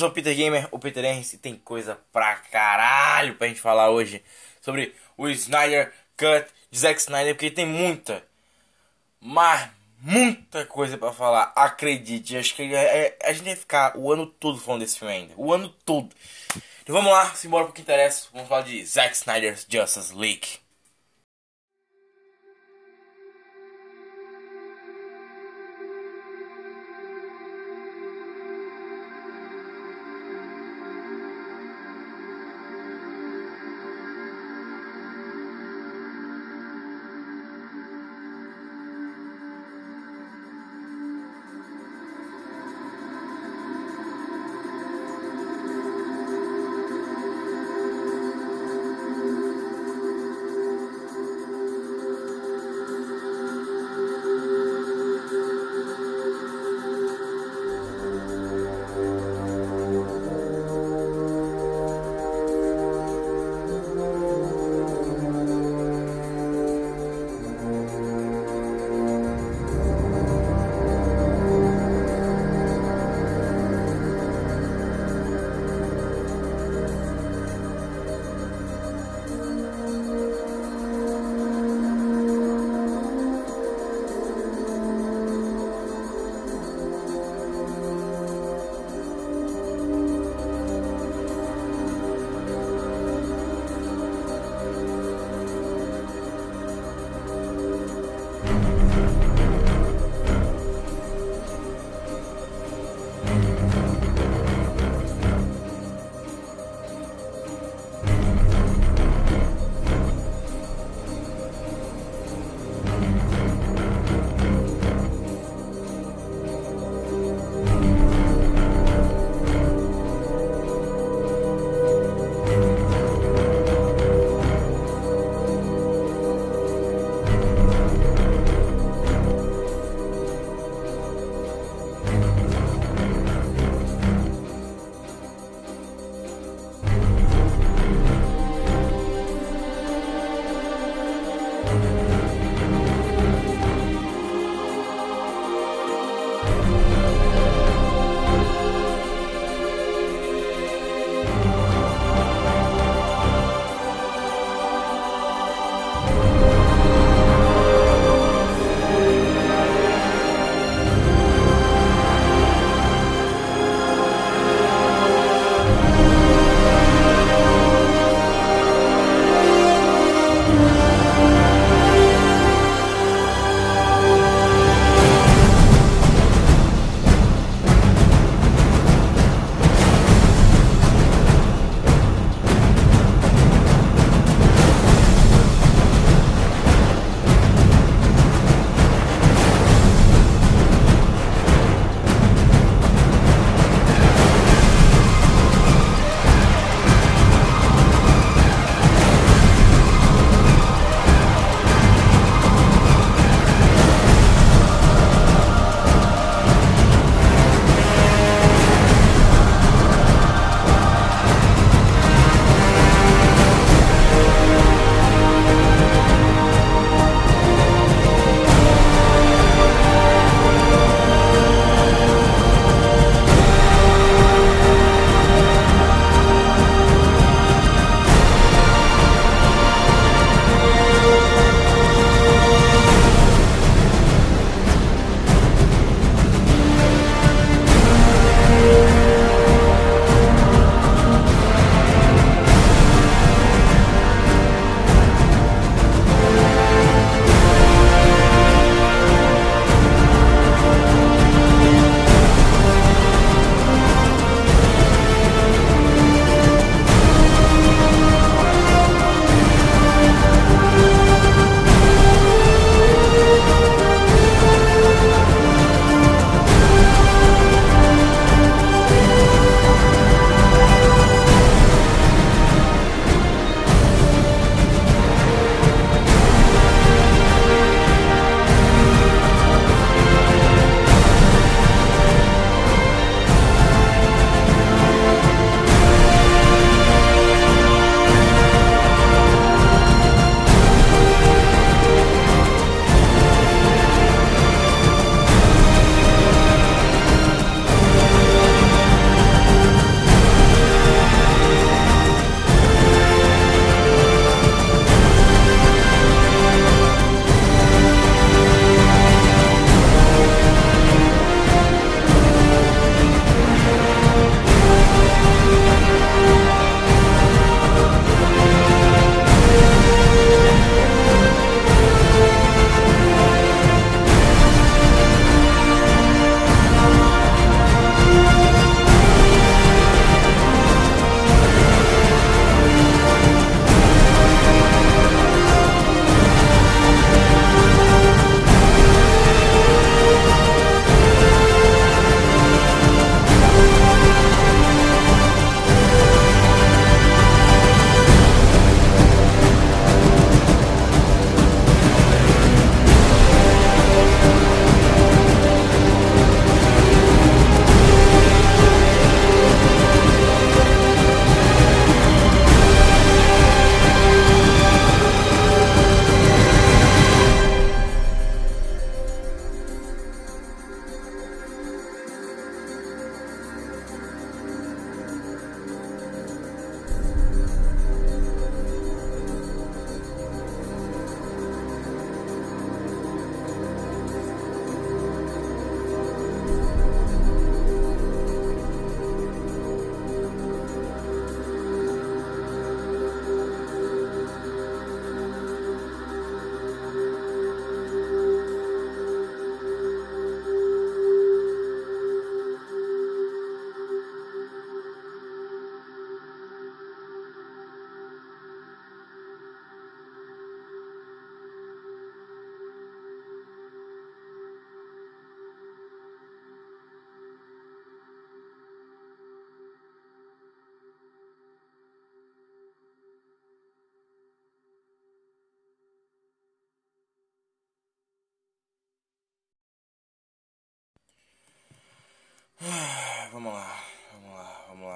sou o Peter Gamer, o Peter Henry, tem coisa pra caralho pra gente falar hoje sobre o Snyder Cut de Zack Snyder, porque tem muita mas muita coisa para falar, acredite. Acho que é, é, a gente vai ficar o ano todo falando desse filme ainda. O ano todo. Então vamos lá, simbora pro que interessa. Vamos falar de Zack Snyder's Justice League.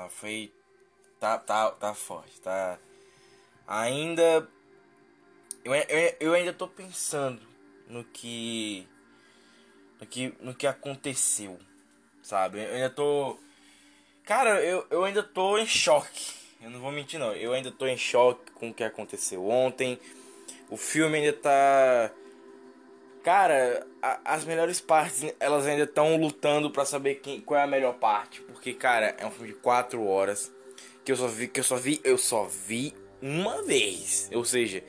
Foi. Tá, tá, tá forte, tá. Ainda. Eu, eu, eu ainda tô pensando no que. No que, no que aconteceu, sabe? Eu ainda tô. Cara, eu, eu ainda tô em choque. Eu não vou mentir, não. Eu ainda tô em choque com o que aconteceu ontem. O filme ainda tá Cara, a, as melhores partes, elas ainda estão lutando para saber quem, qual é a melhor parte. Porque, cara, é um filme de 4 horas. Que eu só vi, que eu só vi, eu só vi uma vez. Ou seja,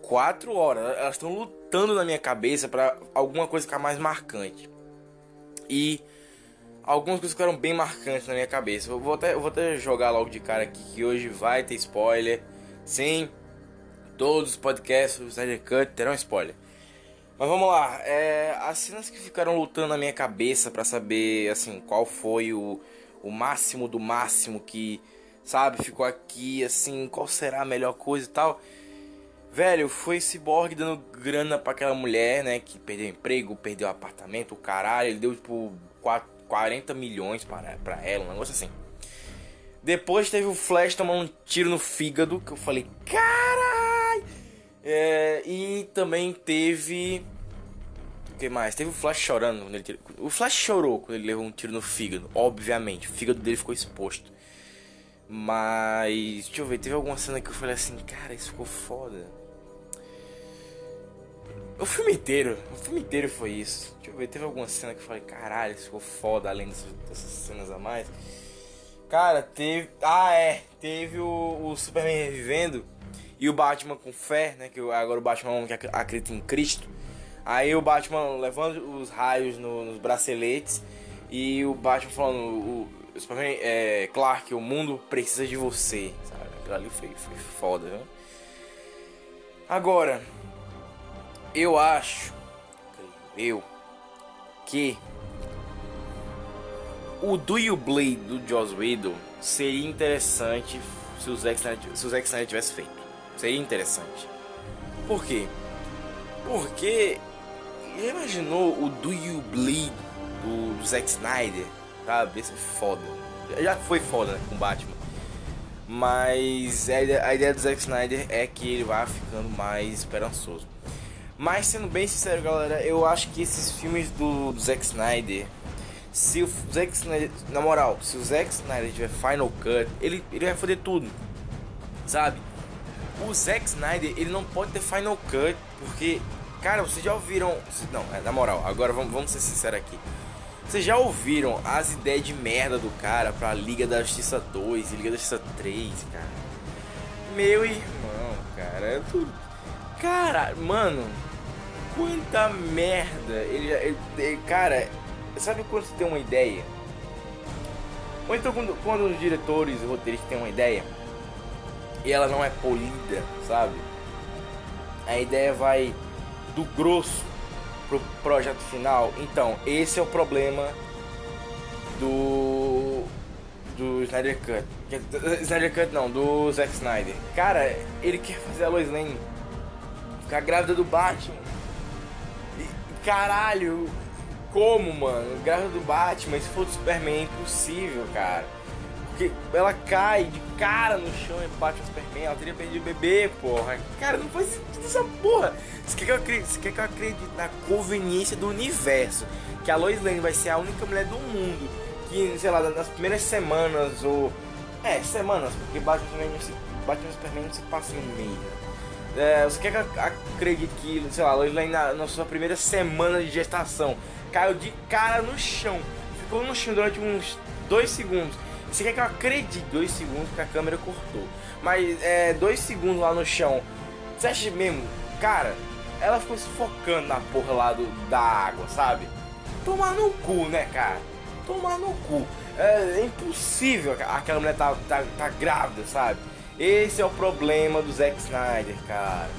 4 horas. Elas estão lutando na minha cabeça para alguma coisa ficar mais marcante. E algumas coisas ficaram bem marcantes na minha cabeça. Eu vou até, eu vou até jogar logo de cara aqui que hoje vai ter spoiler. Sim, todos os podcasts do Snyder Cut terão spoiler. Mas vamos lá, é, as cenas que ficaram lutando na minha cabeça para saber assim qual foi o, o máximo do máximo que, sabe, ficou aqui assim, qual será a melhor coisa e tal. Velho, foi Cyborg dando grana para aquela mulher, né, que perdeu emprego, perdeu apartamento, o caralho, ele deu tipo 40 milhões para, para ela, um negócio assim. Depois teve o Flash tomando um tiro no fígado, que eu falei, caralho! É, e também teve que mais? Teve o Flash chorando quando ele. O Flash chorou quando ele levou um tiro no fígado, obviamente. O fígado dele ficou exposto. Mas. Deixa eu ver, teve alguma cena que eu falei assim, cara, isso ficou foda. O filme inteiro, o filme inteiro foi isso. Deixa eu ver, teve alguma cena que eu falei, caralho, isso ficou foda além dessas cenas a mais. Cara, teve. Ah, é. Teve o, o Superman revivendo e o Batman com fé, né? Que agora o Batman que acredita em Cristo. Aí o Batman levando os raios no, nos braceletes e o Batman falando, o, o Superman, é, Clark, o mundo precisa de você, sabe? Aquilo ali foi, foi foda, viu? Agora, eu acho, eu, que o Do You Bleed do Joss Whedon seria interessante se o Zack Snyder, se o Zack Snyder tivesse feito. Seria interessante. Por quê? Porque já imaginou o Do You Bleed do, Zack Snyder? Sabe? Esse é foda. Já foi foda né, com Batman. Mas a ideia do Zack Snyder é que ele vá ficando mais esperançoso. Mas sendo bem sincero, galera, eu acho que esses filmes do, do Zack Snyder. Se o Zack Snyder. Na moral, se o Zack Snyder tiver Final Cut, ele, ele vai foder tudo. Sabe? O Zack Snyder, ele não pode ter Final Cut, porque Cara, vocês já ouviram. Não, é, na moral, agora vamos, vamos ser sinceros aqui. Vocês já ouviram as ideias de merda do cara pra Liga da Justiça 2 e Liga da Justiça 3, cara? Meu irmão, cara, é tudo. Cara, mano, quanta merda. Ele, ele, ele, cara, sabe quando você tem uma ideia? Ou então quando, quando os diretores e roteiristas têm uma ideia e ela não é polida, sabe? A ideia vai do grosso pro projeto final. Então, esse é o problema do do Snyder Cut. Snyder Cut não, do Zack Snyder. Cara, ele quer fazer a Lois Lane ficar grávida do Batman. E, caralho, como, mano? Grávida do Batman, se for do Superman é impossível, cara. Ela cai de cara no chão e bate o Superman, ela teria perdido o bebê, porra. Cara, não faz sentido essa porra. Você quer que eu acredite, quer que eu acredite na conveniência do universo? Que a Lois Lane vai ser a única mulher do mundo que, sei lá, nas primeiras semanas ou. É, semanas, porque se, Batman Superman não se passa em um mês. É, você quer que eu acredite que, sei lá, Lois Lane na, na sua primeira semana de gestação caiu de cara no chão, ficou no chão durante uns dois segundos você quer que eu acredite dois segundos que a câmera cortou. Mas é dois segundos lá no chão. Você acha mesmo? Cara, ela ficou se focando na porra lá do, da água, sabe? Tomar no cu, né, cara? Tomar no cu. É, é impossível aquela mulher tá, tá, tá grávida, sabe? Esse é o problema do Zack Snyder, cara.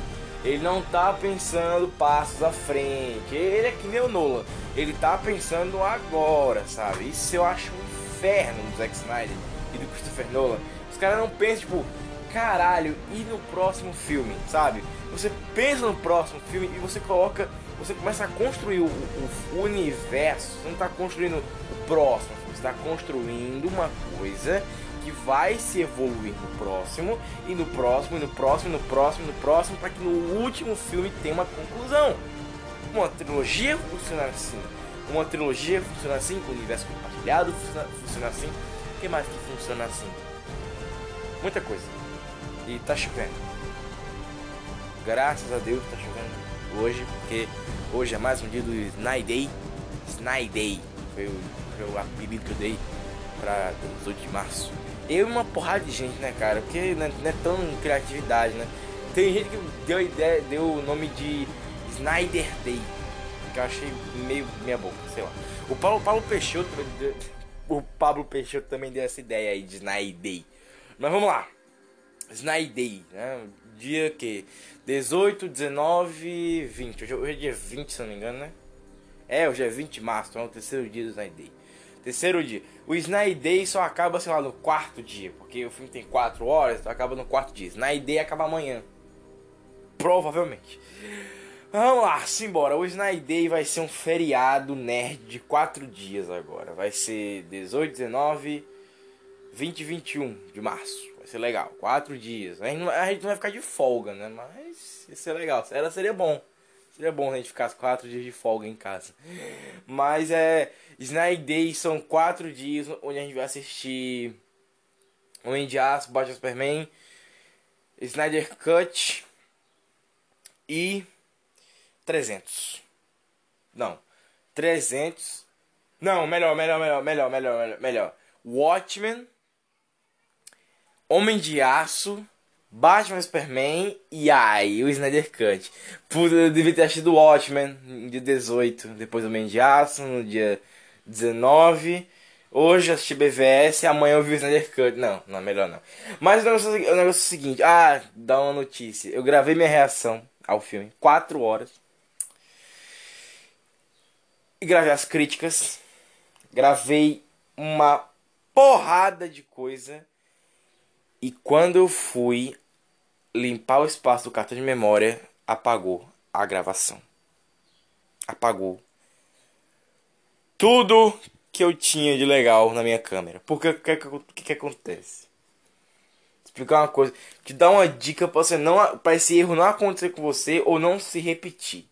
Ele não tá pensando passos à frente. Ele é que nem o Nolan. Ele tá pensando agora, sabe? Isso eu acho um inferno do Zack Snyder e do Christopher Nolan. Os caras não pensam, tipo, caralho, e no próximo filme, sabe? Você pensa no próximo filme e você coloca, você começa a construir o, o, universo, você não está construindo o próximo. Você está construindo uma coisa que vai se evoluir no próximo, e no próximo, e no próximo, e no próximo, e no próximo, para que no último filme tenha uma conclusão. Uma trilogia funciona assim. Uma trilogia funciona assim, com o universo compartilhado funciona, funciona assim. O que mais que funciona assim? Muita coisa. E tá chovendo. Graças a Deus tá chovendo hoje, porque hoje é mais um dia do Snipe Day. Snipe Day foi o, foi o apelido que eu dei pra 18 de março. Eu e uma porrada de gente, né, cara? Porque não é, não é tão criatividade, né? Tem gente que deu ideia, deu o nome de Snyder Day. Que eu achei meio minha boca, sei lá. O Paulo, Paulo Peixoto. O Pablo Peixoto também deu essa ideia aí de Snyder. Mas vamos lá. Snyder né? Dia que? 18, 19, 20. Hoje, hoje é dia 20, se não me engano, né? É, hoje é 20 de março, então é o terceiro dia do Snyder. Terceiro dia. O Snyder só acaba, sei lá, no quarto dia. Porque o filme tem 4 horas, então acaba no quarto dia. Snyder acaba amanhã. Provavelmente. Vamos lá, simbora. O Snyder Day vai ser um feriado nerd de 4 dias agora. Vai ser 18, 19, 20 e 21 de março. Vai ser legal. 4 dias. A gente, não, a gente não vai ficar de folga, né? Mas ia ser legal. Era, seria bom. Seria bom a gente ficar 4 dias de folga em casa. Mas é. Snyder Day são 4 dias onde a gente vai assistir Homem de Aço, Batman Superman, Snyder Cut e 300. Não, 300. Não, melhor, melhor, melhor, melhor, melhor, melhor. Watchmen, Homem de Aço, Batman Superman e aí o Snyder Cut. Puta, eu devia ter assistido Watchmen no dia 18, depois Homem de Aço no dia 19. Hoje eu assisti BVS, amanhã eu vi o Snyder Cut. Não, não, melhor não. Mas o negócio, o negócio é o seguinte: ah, dá uma notícia. Eu gravei minha reação ao filme, 4 horas. E gravei as críticas. Gravei uma porrada de coisa. E quando eu fui limpar o espaço do cartão de memória, apagou a gravação. Apagou tudo que eu tinha de legal na minha câmera. Porque o que, que, que, acontece? Explicar uma coisa, te dar uma dica para você não para esse erro não acontecer com você ou não se repetir.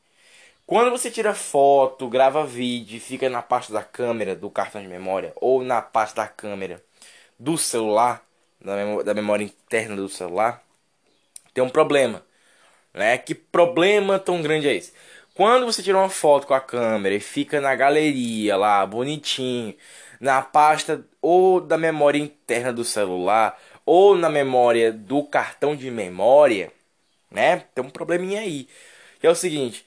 Quando você tira foto, grava vídeo, fica na parte da câmera do cartão de memória ou na parte da câmera do celular, da memória, da memória interna do celular, tem um problema, né? Que problema tão grande é esse? Quando você tira uma foto com a câmera e fica na galeria lá, bonitinho, na pasta ou da memória interna do celular, ou na memória do cartão de memória, né? Tem um probleminha aí. Que é o seguinte,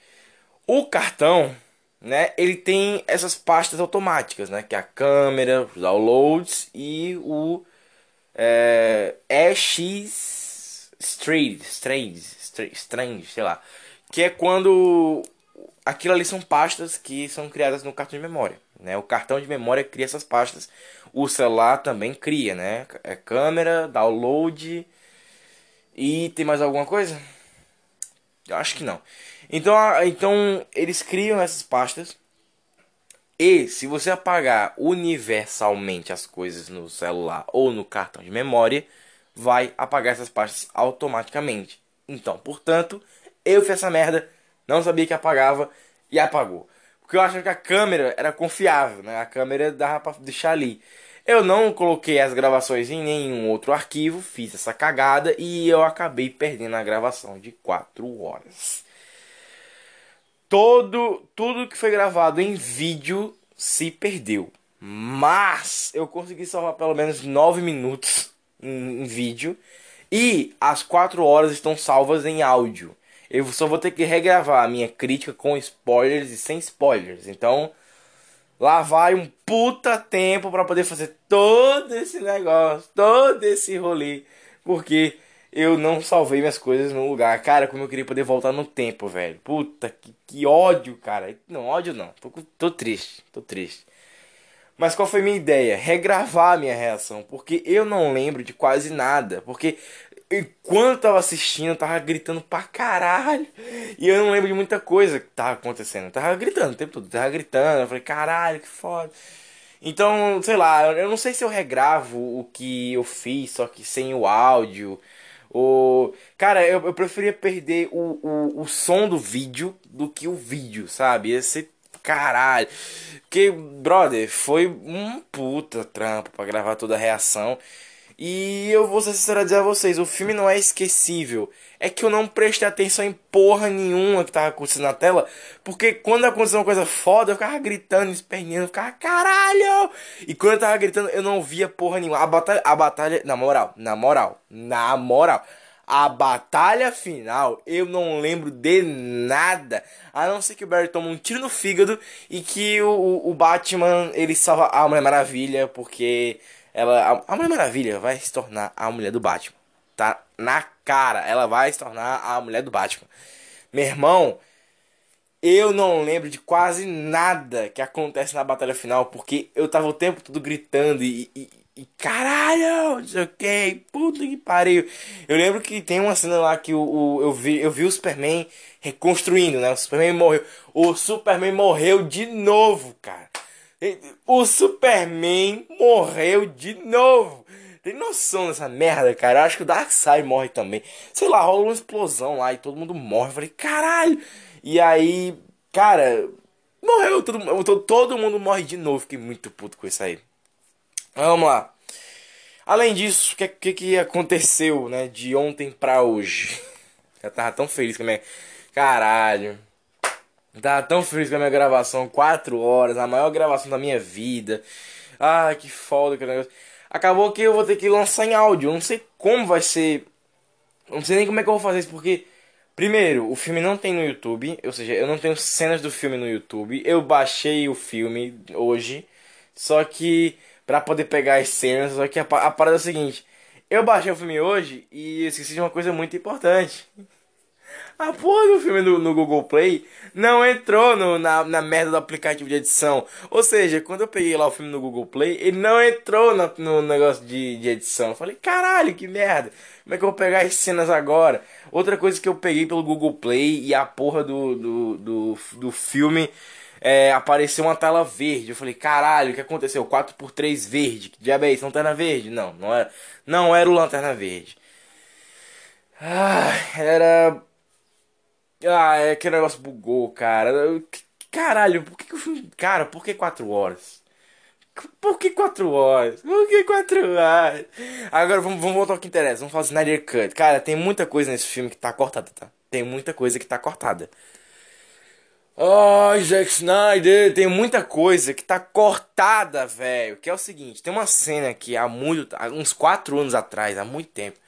o cartão, né, ele tem essas pastas automáticas, né, que é a câmera, os downloads e o é, EX Strange, Strange, Strange, sei lá, que é quando aquilo ali são pastas que são criadas no cartão de memória. Né? O cartão de memória cria essas pastas. O celular também cria, né? É câmera, download. E tem mais alguma coisa? Eu acho que não. Então, então eles criam essas pastas. E se você apagar universalmente as coisas no celular ou no cartão de memória, vai apagar essas pastas automaticamente. Então, portanto, eu fiz essa merda não sabia que apagava e apagou. Porque eu achava que a câmera era confiável, né? A câmera dava pra deixar ali. Eu não coloquei as gravações em nenhum outro arquivo, fiz essa cagada e eu acabei perdendo a gravação de 4 horas. Todo, tudo que foi gravado em vídeo se perdeu. Mas eu consegui salvar pelo menos 9 minutos em, em vídeo. E as 4 horas estão salvas em áudio eu só vou ter que regravar a minha crítica com spoilers e sem spoilers. Então, lá vai um puta tempo para poder fazer todo esse negócio, todo esse rolê, porque eu não salvei minhas coisas no lugar. Cara, como eu queria poder voltar no tempo, velho. Puta, que, que ódio, cara. Não, ódio não. Tô, tô triste, tô triste. Mas qual foi minha ideia? Regravar minha reação, porque eu não lembro de quase nada, porque enquanto tava assistindo, tava gritando pra caralho. E eu não lembro de muita coisa que tava acontecendo. Eu tava gritando o tempo todo, tava gritando. Eu falei, caralho, que foda. Então, sei lá, eu não sei se eu regravo o que eu fiz, só que sem o áudio. Ou. Cara, eu, eu preferia perder o, o, o som do vídeo do que o vídeo, sabe? Ia ser caralho. Porque, brother, foi um puta trampo pra gravar toda a reação. E eu vou ser sincero a dizer a vocês, o filme não é esquecível. É que eu não prestei atenção em porra nenhuma que tava acontecendo na tela. Porque quando aconteceu uma coisa foda, eu ficava gritando, esperneando, ficava caralho! E quando eu tava gritando, eu não via porra nenhuma. A batalha, a batalha, na moral, na moral, na moral. A batalha final, eu não lembro de nada. A não ser que o Barry toma um tiro no fígado e que o, o Batman ele salva a Mulher Maravilha porque ela a, Mulher Maravilha vai se tornar a mulher do Batman. Tá na cara, ela vai se tornar a mulher do Batman. Meu irmão, eu não lembro de quase nada que acontece na batalha final porque eu tava o tempo todo gritando e, e, e caralho, não sei o que, puta que pariu. Eu lembro que tem uma cena lá que o, o, eu, vi, eu vi o Superman reconstruindo, né? O Superman morreu. O Superman morreu de novo, cara. O Superman morreu de novo. Tem noção dessa merda, cara? Eu acho que o Darkseid morre também. Sei lá, rola uma explosão lá e todo mundo morre. Eu falei, caralho! E aí, cara, morreu. Todo, todo mundo morre de novo. Fiquei muito puto com isso aí. Vamos lá. Além disso, o que, que, que aconteceu, né? De ontem pra hoje. Eu tava tão feliz com a minha. Caralho. Tava tão feliz com a minha gravação, 4 horas, a maior gravação da minha vida. Ah, que foda que negócio. Acabou que eu vou ter que lançar em áudio. Não sei como vai ser. Não sei nem como é que eu vou fazer isso, porque. Primeiro, o filme não tem no YouTube, ou seja, eu não tenho cenas do filme no YouTube. Eu baixei o filme hoje, só que para poder pegar as cenas, só que a, a parada é a seguinte: eu baixei o filme hoje e esqueci de uma coisa muito importante. A porra do filme no, no Google Play não entrou no, na, na merda do aplicativo de edição. Ou seja, quando eu peguei lá o filme no Google Play, ele não entrou no, no negócio de, de edição. Eu falei, caralho, que merda. Como é que eu vou pegar as cenas agora? Outra coisa que eu peguei pelo Google Play e a porra do, do, do, do filme é, apareceu uma tela verde. Eu falei, caralho, o que aconteceu? 4x3 verde. Que diabo é isso? Lanterna verde? Não, não era, não era o Lanterna Verde. Ah, era ah, é que o negócio bugou, cara. Caralho, por que, que o filme. Cara, por que 4 horas? Por que 4 horas? Por que 4 horas? Agora vamos, vamos voltar ao que interessa. Vamos falar Snyder Cut. Cara, tem muita coisa nesse filme que tá cortada, tá? Tem muita coisa que tá cortada. Ai, oh, Zack Snyder, tem muita coisa que tá cortada, velho. Que é o seguinte: tem uma cena que há muito. Há uns 4 anos atrás, há muito tempo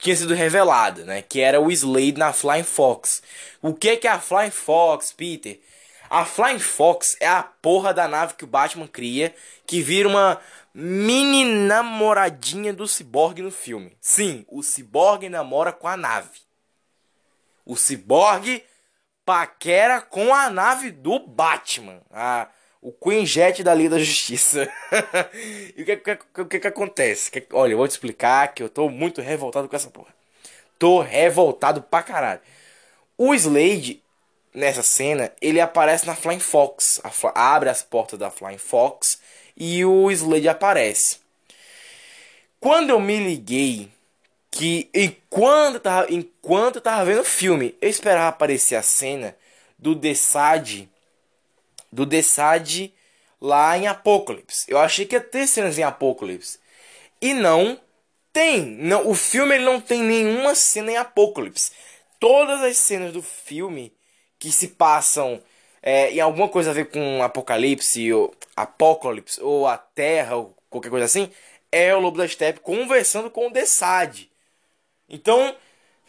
tinha sido revelada, né? Que era o Slade na Flying Fox. O que que é a Flying Fox, Peter? A Flying Fox é a porra da nave que o Batman cria, que vira uma mini namoradinha do Cyborg no filme. Sim, o Cyborg namora com a nave. O Cyborg paquera com a nave do Batman. Ah, o Queen Jet da Liga da Justiça. e o que, que, que, que acontece? Que, olha, eu vou te explicar que eu tô muito revoltado com essa porra. Tô revoltado pra caralho. O Slade, nessa cena, ele aparece na Flying Fox. abre as portas da Flying Fox e o Slade aparece. Quando eu me liguei que enquanto eu tava, enquanto eu tava vendo o filme, eu esperava aparecer a cena do Desade do Desad lá em Apocalipse. Eu achei que ia ter cenas em Apocalipse. E não tem. Não, o filme ele não tem nenhuma cena em Apocalipse. Todas as cenas do filme que se passam é, em alguma coisa a ver com Apocalipse ou Apocalipse ou a Terra ou qualquer coisa assim, é o Lobo da Steppe conversando com o Desad. Então,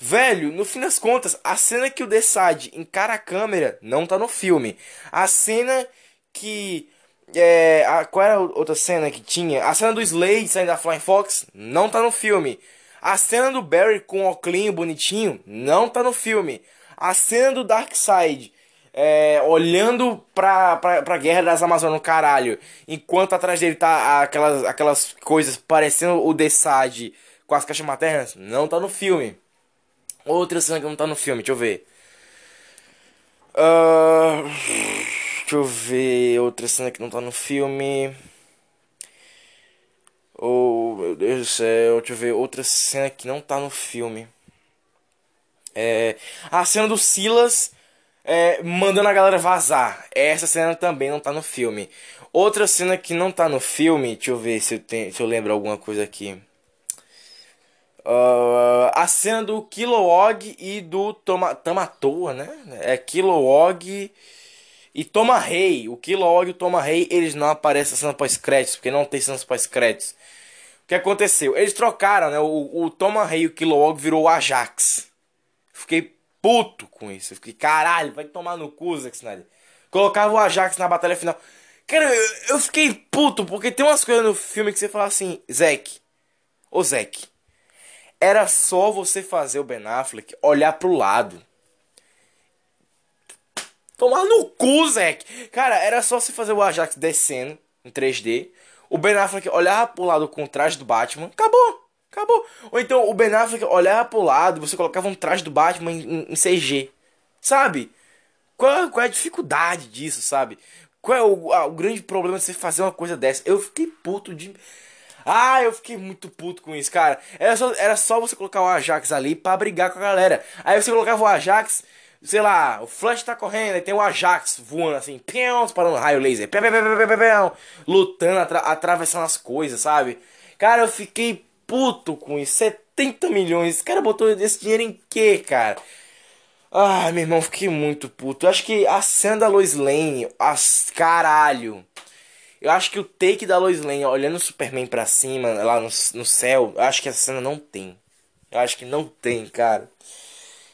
Velho, no fim das contas, a cena que o Desad encara a câmera não tá no filme. A cena que. É, a, qual era a outra cena que tinha? A cena do Slade saindo da Flying Fox não tá no filme. A cena do Barry com o oclinho bonitinho não tá no filme. A cena do Darkseid é, olhando pra, pra, pra Guerra das Amazonas no caralho, enquanto atrás dele tá aquelas, aquelas coisas parecendo o Desad com as caixas maternas, não tá no filme. Outra cena que não tá no filme, deixa eu ver. Uh, deixa eu ver. Outra cena que não tá no filme. Oh, meu Deus do céu, deixa eu ver outra cena que não tá no filme. É, a cena do Silas é, mandando a galera vazar. Essa cena também não tá no filme. Outra cena que não tá no filme, deixa eu ver se eu, tenho, se eu lembro alguma coisa aqui. Uh, a cena do Kilowog e do Toma, Tamatoa, né? É Kilowog e Toma Rei. O Kilowog e o Toma Rei, eles não aparecem na cena pós-créditos, porque não tem cena pós-créditos. O que aconteceu? Eles trocaram, né? O, o Toma Rei e o Kilowog virou o Ajax. Fiquei puto com isso. Fiquei, caralho, vai tomar no cu, Zack Snyder. Colocava o Ajax na batalha final. Cara, eu, eu fiquei puto, porque tem umas coisas no filme que você fala assim, Zack, ô Zack, era só você fazer o Ben Affleck olhar pro lado. Tomar no cu, Zack. Cara, era só você fazer o Ajax descendo em 3D. O Ben Affleck olhar pro lado com o traje do Batman. Acabou. Acabou. Ou então o Ben Affleck olhava pro lado você colocava um traje do Batman em, em CG. Sabe? Qual, qual é a dificuldade disso, sabe? Qual é o, a, o grande problema de você fazer uma coisa dessa? Eu fiquei puto de. Ah, eu fiquei muito puto com isso, cara. Era só, era só você colocar o Ajax ali pra brigar com a galera. Aí você colocava o Ajax, sei lá, o Flash tá correndo, aí tem o Ajax voando assim, pião, parando raio laser, pião, pião, pião, pião, pião, lutando, atra atravessando as coisas, sabe? Cara, eu fiquei puto com isso. 70 milhões. Esse cara botou esse dinheiro em quê, cara? Ai, meu irmão, fiquei muito puto. Eu acho que a cena da Lois Lane, as caralho. Eu acho que o take da Lois Lane olhando o Superman pra cima, lá no, no céu, eu acho que essa cena não tem. Eu acho que não tem, cara.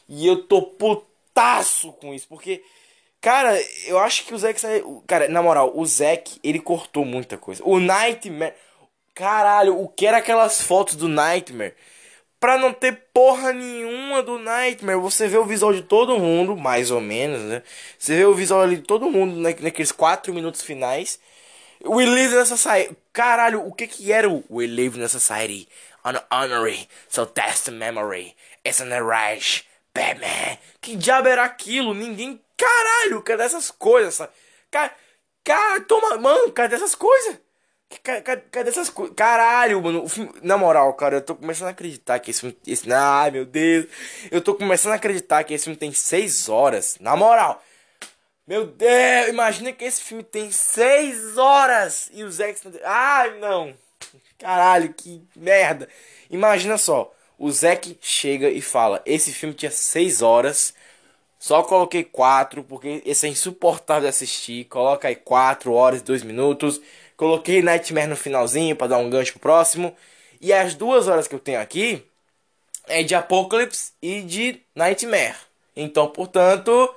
E eu tô putaço com isso, porque, cara, eu acho que o Zack. Cara, na moral, o Zack, ele cortou muita coisa. O Nightmare. Caralho, o que era aquelas fotos do Nightmare? Pra não ter porra nenhuma do Nightmare, você vê o visual de todo mundo, mais ou menos, né? Você vê o visual ali de todo mundo naqueles 4 minutos finais. We live in a society. Caralho, o que que era o We live in a society? On honorary, so the memory. It's an erase. Batman. Que diabo era aquilo? Ninguém. Caralho, cadê essas coisas? Cara, cara, toma. Mano, cadê essas coisas? Cadê, cadê essas coisas? Caralho, mano. Filme, na moral, cara, eu tô começando a acreditar que esse filme. Esse, ai, meu Deus. Eu tô começando a acreditar que esse filme tem 6 horas. Na moral. Meu Deus, imagina que esse filme tem 6 horas. E o Zack Ai, não. Caralho, que merda. Imagina só. O Zack chega e fala: Esse filme tinha 6 horas. Só coloquei 4 porque esse é insuportável de assistir. Coloca aí 4 horas e 2 minutos. Coloquei Nightmare no finalzinho para dar um gancho pro próximo. E as duas horas que eu tenho aqui é de Apocalypse e de Nightmare. Então, portanto,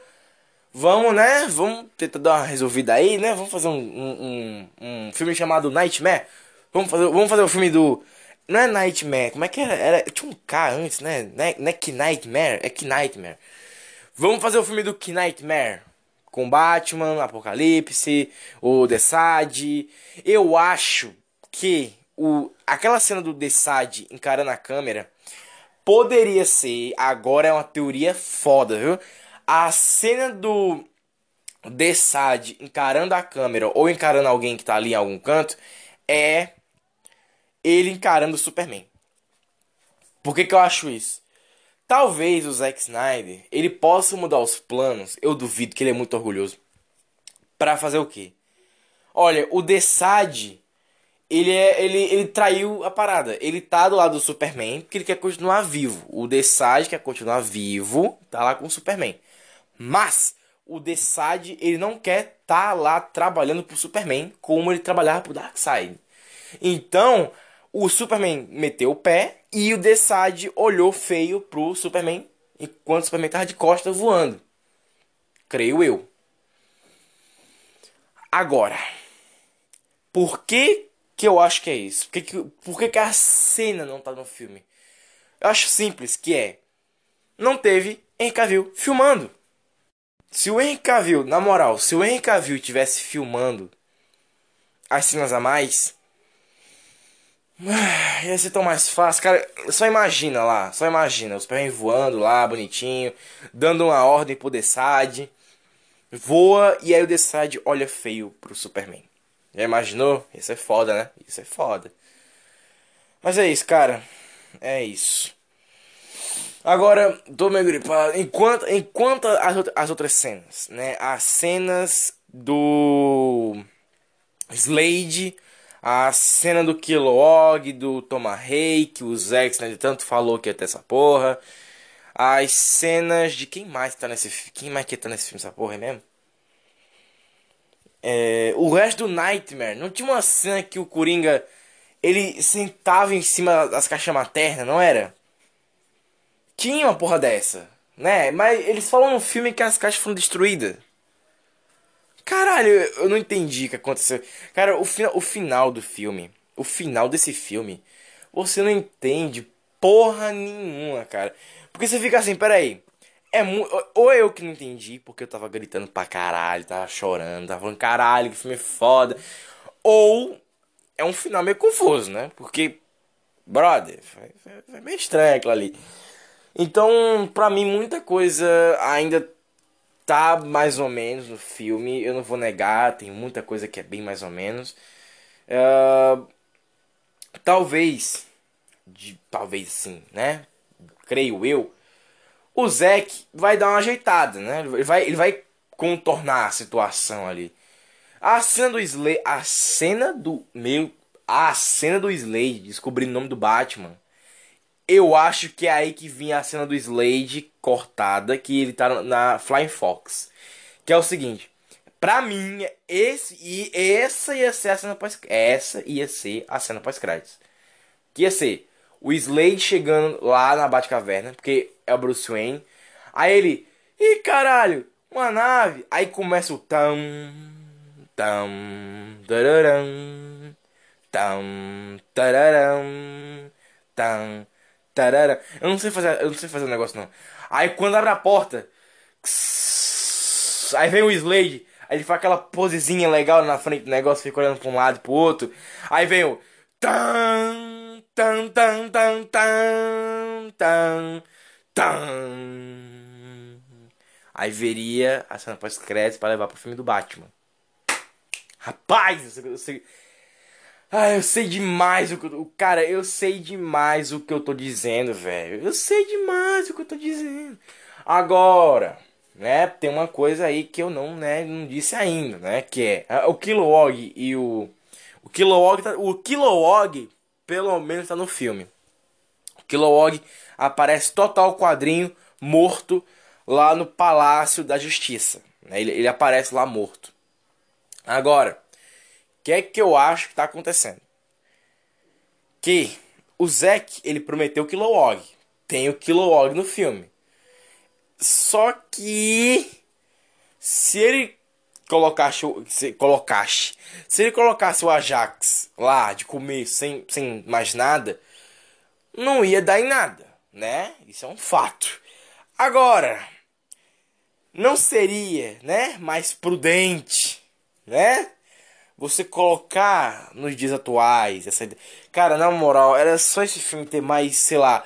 vamos, né? Vamos tentar dar uma resolvida aí, né? Vamos fazer um, um, um, filme chamado Nightmare. Vamos fazer, vamos fazer o filme do. Não é Nightmare, como é que era? era tinha um K antes, né? Não é que Nightmare? É que Nightmare. Vamos fazer o filme do que Nightmare com Batman, Apocalipse, o Desad. Eu acho que o, aquela cena do Desad encarando a câmera poderia ser, agora é uma teoria foda, viu? A cena do Desad encarando a câmera ou encarando alguém que tá ali em algum canto é ele encarando o Superman. Por que, que eu acho isso? Talvez o Zack Snyder ele possa mudar os planos. Eu duvido que ele é muito orgulhoso. Para fazer o quê? Olha, o Desad ele, é, ele, ele traiu a parada. Ele tá do lado do Superman porque ele quer continuar vivo. O Desad quer continuar vivo, tá lá com o Superman. Mas o Desad ele não quer tá lá trabalhando pro Superman como ele trabalhava pro Darkseid. Então, o Superman meteu o pé e o Desad olhou feio pro Superman enquanto o Superman tava de costas voando. Creio eu. Agora, por que que eu acho que é isso? Por que, que, por que, que a cena não tá no filme? Eu acho simples, que é... Não teve Henry Cavill filmando. Se o Henry Cavill, na moral, se o Henry Cavill tivesse filmando as cenas a mais, ia ser tão mais fácil, cara. Só imagina lá, só imagina. O Superman voando lá, bonitinho, dando uma ordem pro Desad. Voa e aí o Desad olha feio pro Superman. Já imaginou? Isso é foda, né? Isso é foda. Mas é isso, cara. É isso. Agora, tô meio gripado. Enquanto, enquanto as, as outras cenas, né? As cenas do Slade, a cena do Kilowog, do Tomahawk, o Zex, né? Tanto falou que ia ter essa porra. As cenas de quem mais tá nesse Quem mais que tá nesse filme, essa porra é mesmo? É, o resto do Nightmare. Não tinha uma cena que o Coringa ele sentava em cima das caixas maternas, não era? Tinha uma porra dessa, né? Mas eles falam no filme que as caixas foram destruídas. Caralho, eu não entendi o que aconteceu. Cara, o, fi o final do filme, o final desse filme, você não entende porra nenhuma, cara. Porque você fica assim, peraí. É ou eu que não entendi, porque eu tava gritando pra caralho, tava chorando, tava falando caralho, que filme foda. Ou é um final meio confuso, né? Porque, brother, foi, foi, foi meio estranho aquilo ali. Então, pra mim, muita coisa ainda tá mais ou menos no filme. Eu não vou negar, tem muita coisa que é bem mais ou menos. Uh, talvez, de, talvez sim, né? Creio eu. O Zack vai dar uma ajeitada, né? Ele vai, ele vai contornar a situação ali. A cena do Slade. A cena do. Meu. A cena do Slade descobrindo o nome do Batman. Eu acho que é aí que vinha a cena do Slade cortada. Que ele tá na Flying Fox. Que é o seguinte. Pra mim, esse e essa ia ser a cena pós Essa ia ser a cena pós-créditos. Que ia ser o Slade chegando lá na Batcaverna. Porque é o Bruce Wayne. Aí ele. Ih, caralho! Uma nave! Aí começa o tam Tam, tararam, tam, tararam, tam, tararam. Eu não sei fazer, eu não sei fazer um negócio não. Aí quando abre a porta, aí vem o Slade, aí ele faz aquela posezinha legal na frente do negócio, fica olhando pra um lado e pro outro. Aí vem o tam, tam, tam, tam, tam, tam, tam. Aí veria a cena pós-crédito para levar pro filme do Batman. Rapaz, eu sei. Ah, eu sei demais o que eu. Cara, eu sei demais o que eu tô dizendo, velho. Eu sei demais o que eu tô dizendo. Agora, né, tem uma coisa aí que eu não, né, não disse ainda, né? Que é ah, o Kilowog e o. O Kilowog, tá, o Kilowog, pelo menos, tá no filme. O Kilowog aparece total quadrinho, morto, lá no Palácio da Justiça. Né? Ele, ele aparece lá morto. Agora, que é que eu acho que está acontecendo? Que o Zack, ele prometeu o Kilowog. Tem o Kilowog no filme. Só que se ele colocasse, se colocasse, se ele colocasse o Ajax lá de comer sem, sem mais nada, não ia dar em nada, né? Isso é um fato. Agora, não seria, né, mais prudente né? Você colocar nos dias atuais, essa Cara, na moral, era só esse filme ter mais, sei lá,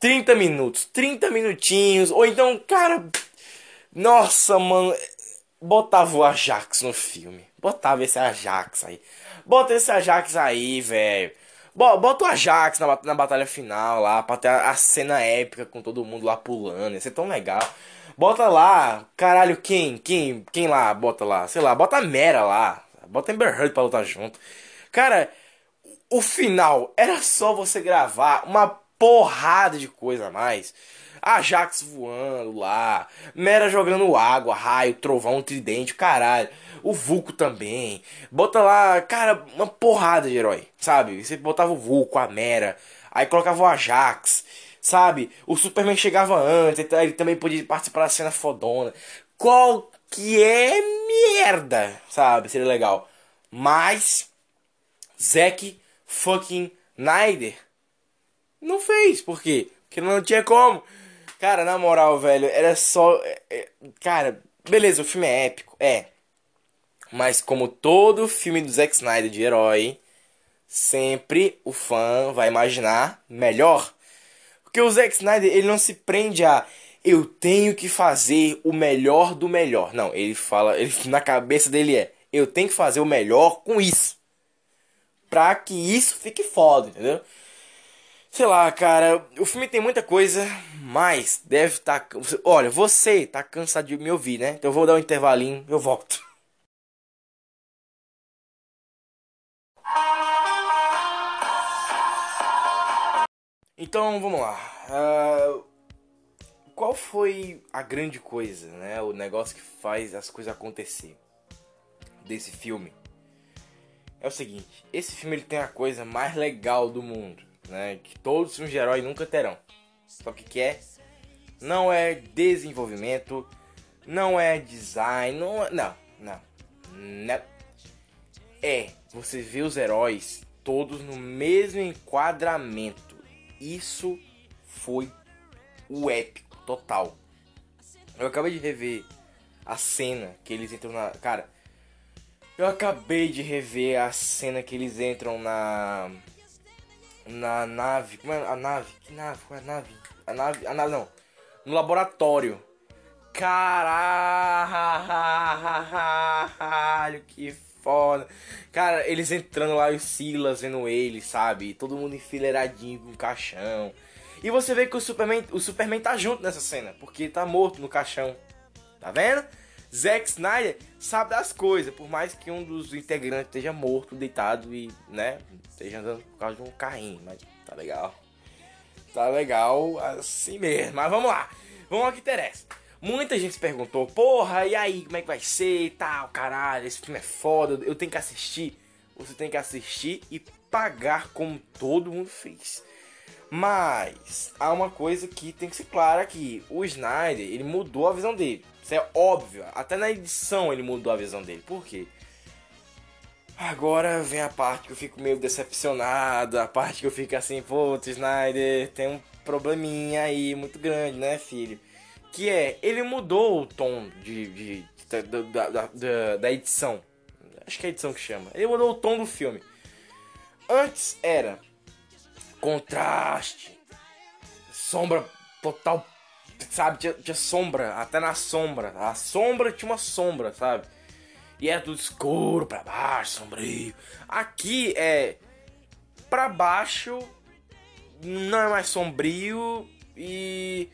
30 minutos, 30 minutinhos, ou então, cara, nossa, mano, botava o Ajax no filme. Botava esse Ajax aí. Bota esse Ajax aí, velho. Bota o Ajax na, na batalha final lá, pra ter a, cena épica com todo mundo lá pulando. Ia ser tão legal. Bota lá, caralho, quem? Quem? Quem lá? Bota lá, sei lá, bota a Mera lá. Bota Amber Heard pra lutar junto. Cara, o final era só você gravar uma porrada de coisa a mais. Ajax voando lá, Mera jogando água, raio, trovão, tridente, caralho. O Vulco também. Bota lá, cara, uma porrada de herói, sabe? Você botava o Vulco, a Mera, aí colocava o Ajax sabe? O Superman chegava antes, ele também podia participar da cena fodona. Qualquer merda, sabe? Seria legal. Mas Zack fucking Snyder não fez, por quê? Porque não tinha como. Cara, na moral, velho, era só. É, é, cara, beleza, o filme é épico, é. Mas como todo filme do Zack Snyder de herói, sempre o fã vai imaginar melhor. Porque o Zack Snyder, ele não se prende a eu tenho que fazer o melhor do melhor. Não, ele fala, ele na cabeça dele é, eu tenho que fazer o melhor com isso. Pra que isso fique foda, entendeu? Sei lá, cara, o filme tem muita coisa, mas deve estar. Tá... Olha, você tá cansado de me ouvir, né? Então eu vou dar um intervalinho, eu volto. Então vamos lá. Uh, qual foi a grande coisa, né? O negócio que faz as coisas acontecer desse filme? É o seguinte: esse filme ele tem a coisa mais legal do mundo, né? Que todos os filmes de herói nunca terão. Só que que é? Não é desenvolvimento, não é design, não, é, não, não, não. É você vê os heróis todos no mesmo enquadramento isso foi o épico total. Eu acabei de rever a cena que eles entram na. Cara, eu acabei de rever a cena que eles entram na. Na nave. Como é a nave? Que nave? Qual é a nave? A nave. A nave não. No laboratório. Caralho, que foda. Cara, eles entrando lá, os Silas vendo ele, sabe? Todo mundo enfileiradinho com o caixão. E você vê que o Superman, o Superman tá junto nessa cena, porque tá morto no caixão. Tá vendo? Zack Snyder sabe das coisas, por mais que um dos integrantes esteja morto, deitado e, né, esteja andando por causa de um carrinho, mas tá legal. Tá legal assim mesmo. Mas vamos lá. Vamos ao que interessa. Muita gente se perguntou, porra, e aí, como é que vai ser e tal, caralho, esse filme é foda, eu tenho que assistir. Você tem que assistir e pagar como todo mundo fez. Mas há uma coisa que tem que ser clara aqui. O Snyder, ele mudou a visão dele. Isso é óbvio. Até na edição ele mudou a visão dele. Por quê? Agora vem a parte que eu fico meio decepcionado. A parte que eu fico assim, pô, Snyder, tem um probleminha aí muito grande, né, filho? que é, ele mudou o tom de, de, de da, da, da, da, edição. Acho que é a edição que chama. Ele mudou o tom do filme. Antes era contraste, sombra total, sabe? Tinha, tinha sombra, até na sombra. A sombra tinha uma sombra, sabe? E era tudo escuro, pra baixo, sombrio. Aqui é pra baixo, não é mais sombrio e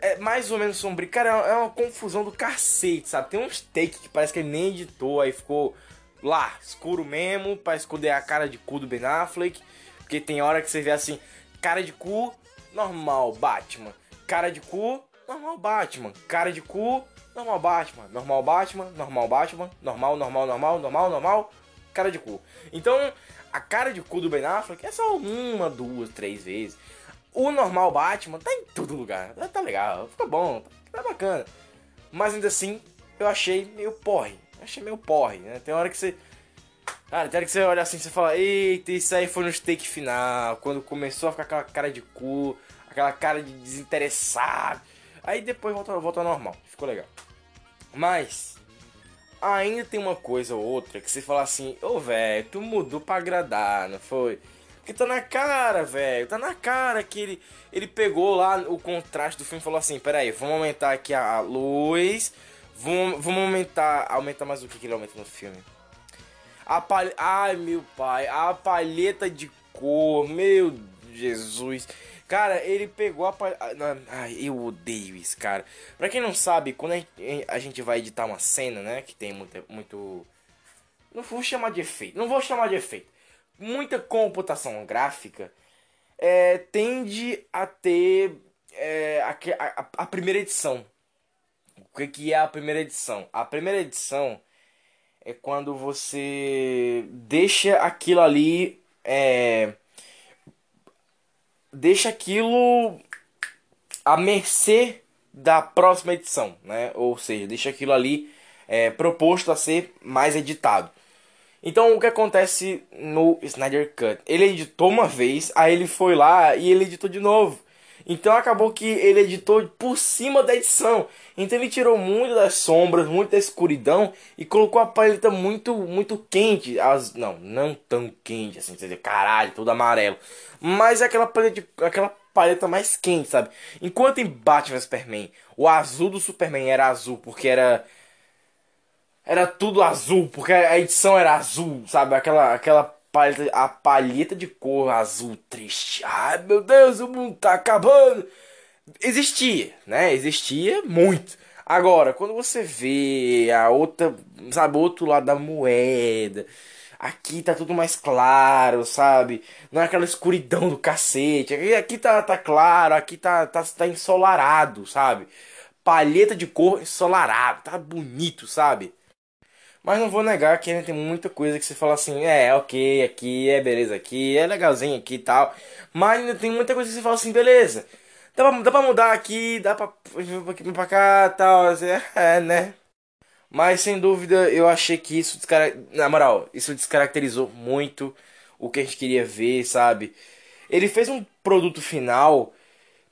é mais ou menos sombrio. Cara, é uma confusão do cacete, sabe? Tem uns takes que parece que ele nem editou, aí ficou lá, escuro mesmo, pra esconder a cara de cu do Ben Affleck. Porque tem hora que você vê assim, cara de cu, normal, Batman. Cara de cu, normal, Batman. Cara de cu, normal, Batman. Normal, Batman, normal, Batman. Normal, normal, normal, normal, normal. Cara de cu. Então, a cara de cu do Ben Affleck é só uma, duas, três vezes. O normal Batman tá em todo lugar. Tá, tá legal, fica bom, tá, bacana. Mas ainda assim, eu achei meio porre. Achei meio porre, né? Tem hora que você. Cara, hora que você olha assim você fala, eita, isso aí foi no stake final. Quando começou a ficar aquela cara de cu, aquela cara de desinteressado. Aí depois volta, volta ao normal. Ficou legal. Mas ainda tem uma coisa ou outra que você fala assim, ô oh, velho, tu mudou pra agradar, não foi? Porque tá na cara, velho. Tá na cara que ele, ele pegou lá o contraste do filme e falou assim: peraí, vamos aumentar aqui a luz. Vamos, vamos aumentar. Aumentar mais o que, que ele aumenta no filme? A palha. Ai, meu pai. A palheta de cor. Meu Jesus. Cara, ele pegou a palheta. Ai, eu odeio isso, cara. Pra quem não sabe, quando a gente vai editar uma cena, né? Que tem muito. muito... Não vou chamar de efeito. Não vou chamar de efeito muita computação gráfica é, tende a ter é, a, a, a, primeira edição. O que é a primeira edição? A primeira edição é quando você deixa aquilo ali. É, deixa aquilo à mercê da próxima edição, né? Ou seja, deixa aquilo ali é, proposto a ser mais editado. Então o que acontece no Snyder Cut? Ele editou uma vez, aí ele foi lá e ele editou de novo. Então acabou que ele editou por cima da edição. Então ele tirou muito das sombras, muito da escuridão e colocou a paleta muito muito quente. As, não, não tão quente assim, dizer, caralho, todo amarelo. Mas é aquela paleta, aquela paleta mais quente, sabe? Enquanto em Batman Superman, o azul do Superman era azul porque era era tudo azul, porque a edição era azul, sabe? Aquela, aquela palheta, a palheta de cor azul triste. Ai meu Deus, o mundo tá acabando. Existia, né? Existia muito. Agora, quando você vê a outra, sabe, outro lado da moeda, aqui tá tudo mais claro, sabe? Não é aquela escuridão do cacete. Aqui, tá, tá claro, aqui tá, tá, tá ensolarado, sabe? Palheta de cor ensolarado, tá bonito, sabe? Mas não vou negar que ainda tem muita coisa que você fala assim, é, ok, aqui, é beleza aqui, é legalzinho aqui e tal. Mas ainda tem muita coisa que você fala assim, beleza. Dá pra, dá pra mudar aqui, dá pra aqui pra cá tal. Assim, é, né? Mas sem dúvida eu achei que isso, na moral, isso descaracterizou muito o que a gente queria ver, sabe? Ele fez um produto final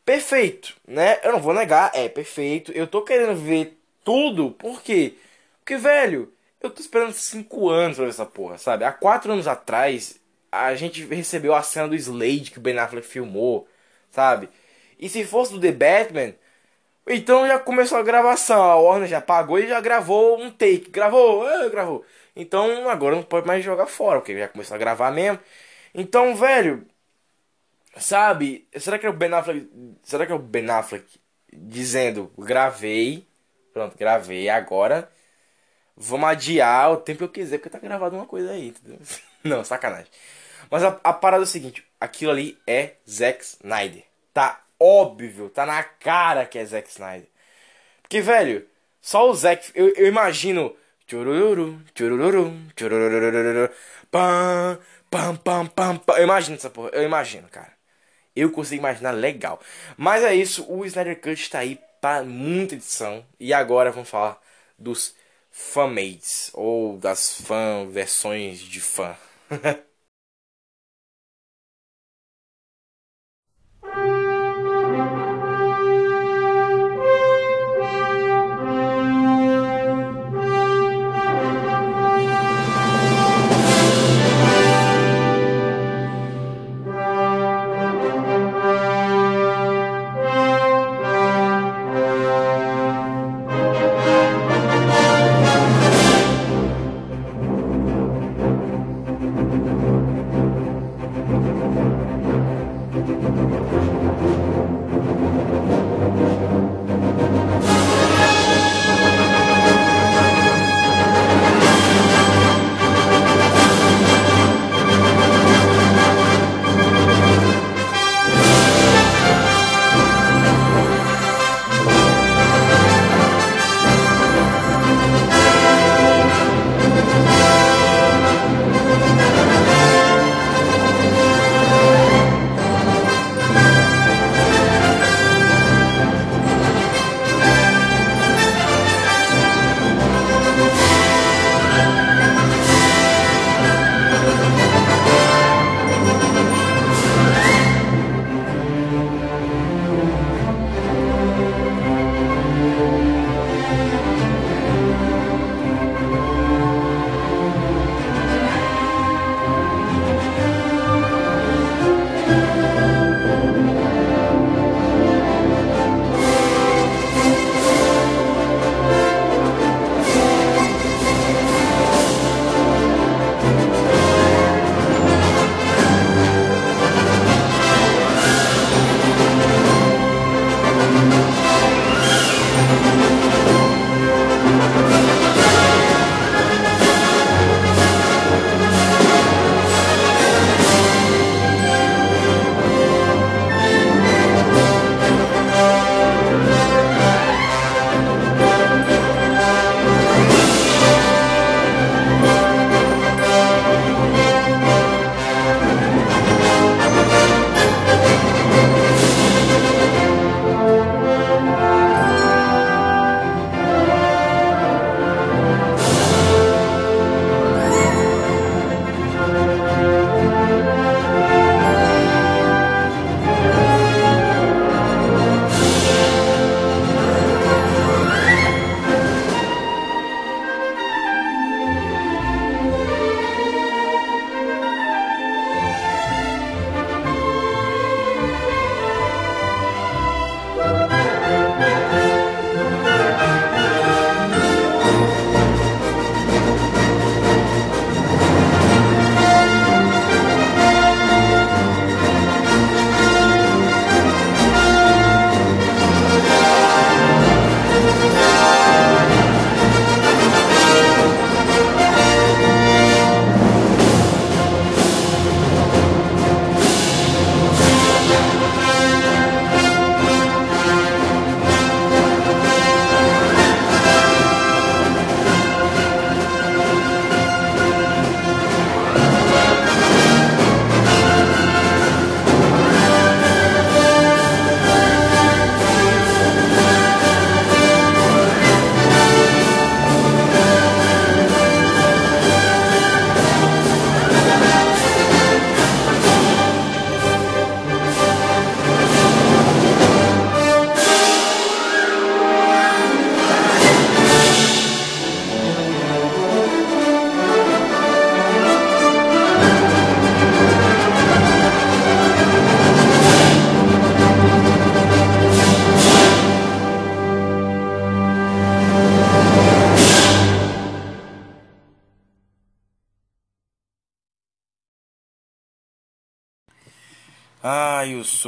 perfeito, né? Eu não vou negar, é perfeito. Eu tô querendo ver tudo, por quê? Porque, velho, eu tô esperando 5 anos pra ver essa porra, sabe? Há 4 anos atrás, a gente recebeu a cena do Slade que o Ben Affleck filmou, sabe? E se fosse do The Batman, então já começou a gravação. A Warner já pagou e já gravou um take. Gravou, é, gravou. Então agora não pode mais jogar fora, porque já começou a gravar mesmo. Então, velho, sabe? Será que é o Ben Affleck? Será que é o Ben Affleck dizendo, gravei, pronto, gravei agora vamos adiar o tempo que eu quiser, porque tá gravado uma coisa aí, entendeu? Não, sacanagem. Mas a, a parada é o seguinte, aquilo ali é Zack Snyder. Tá óbvio, tá na cara que é Zack Snyder. Porque, velho, só o Zack, eu, eu imagino pam, pam, pam, pam, pam. Eu imagino essa porra, eu imagino, cara. Eu consigo imaginar legal. Mas é isso, o Snyder Cut tá aí pra muita edição. E agora vamos falar dos fanmates ou das fan versões de fã.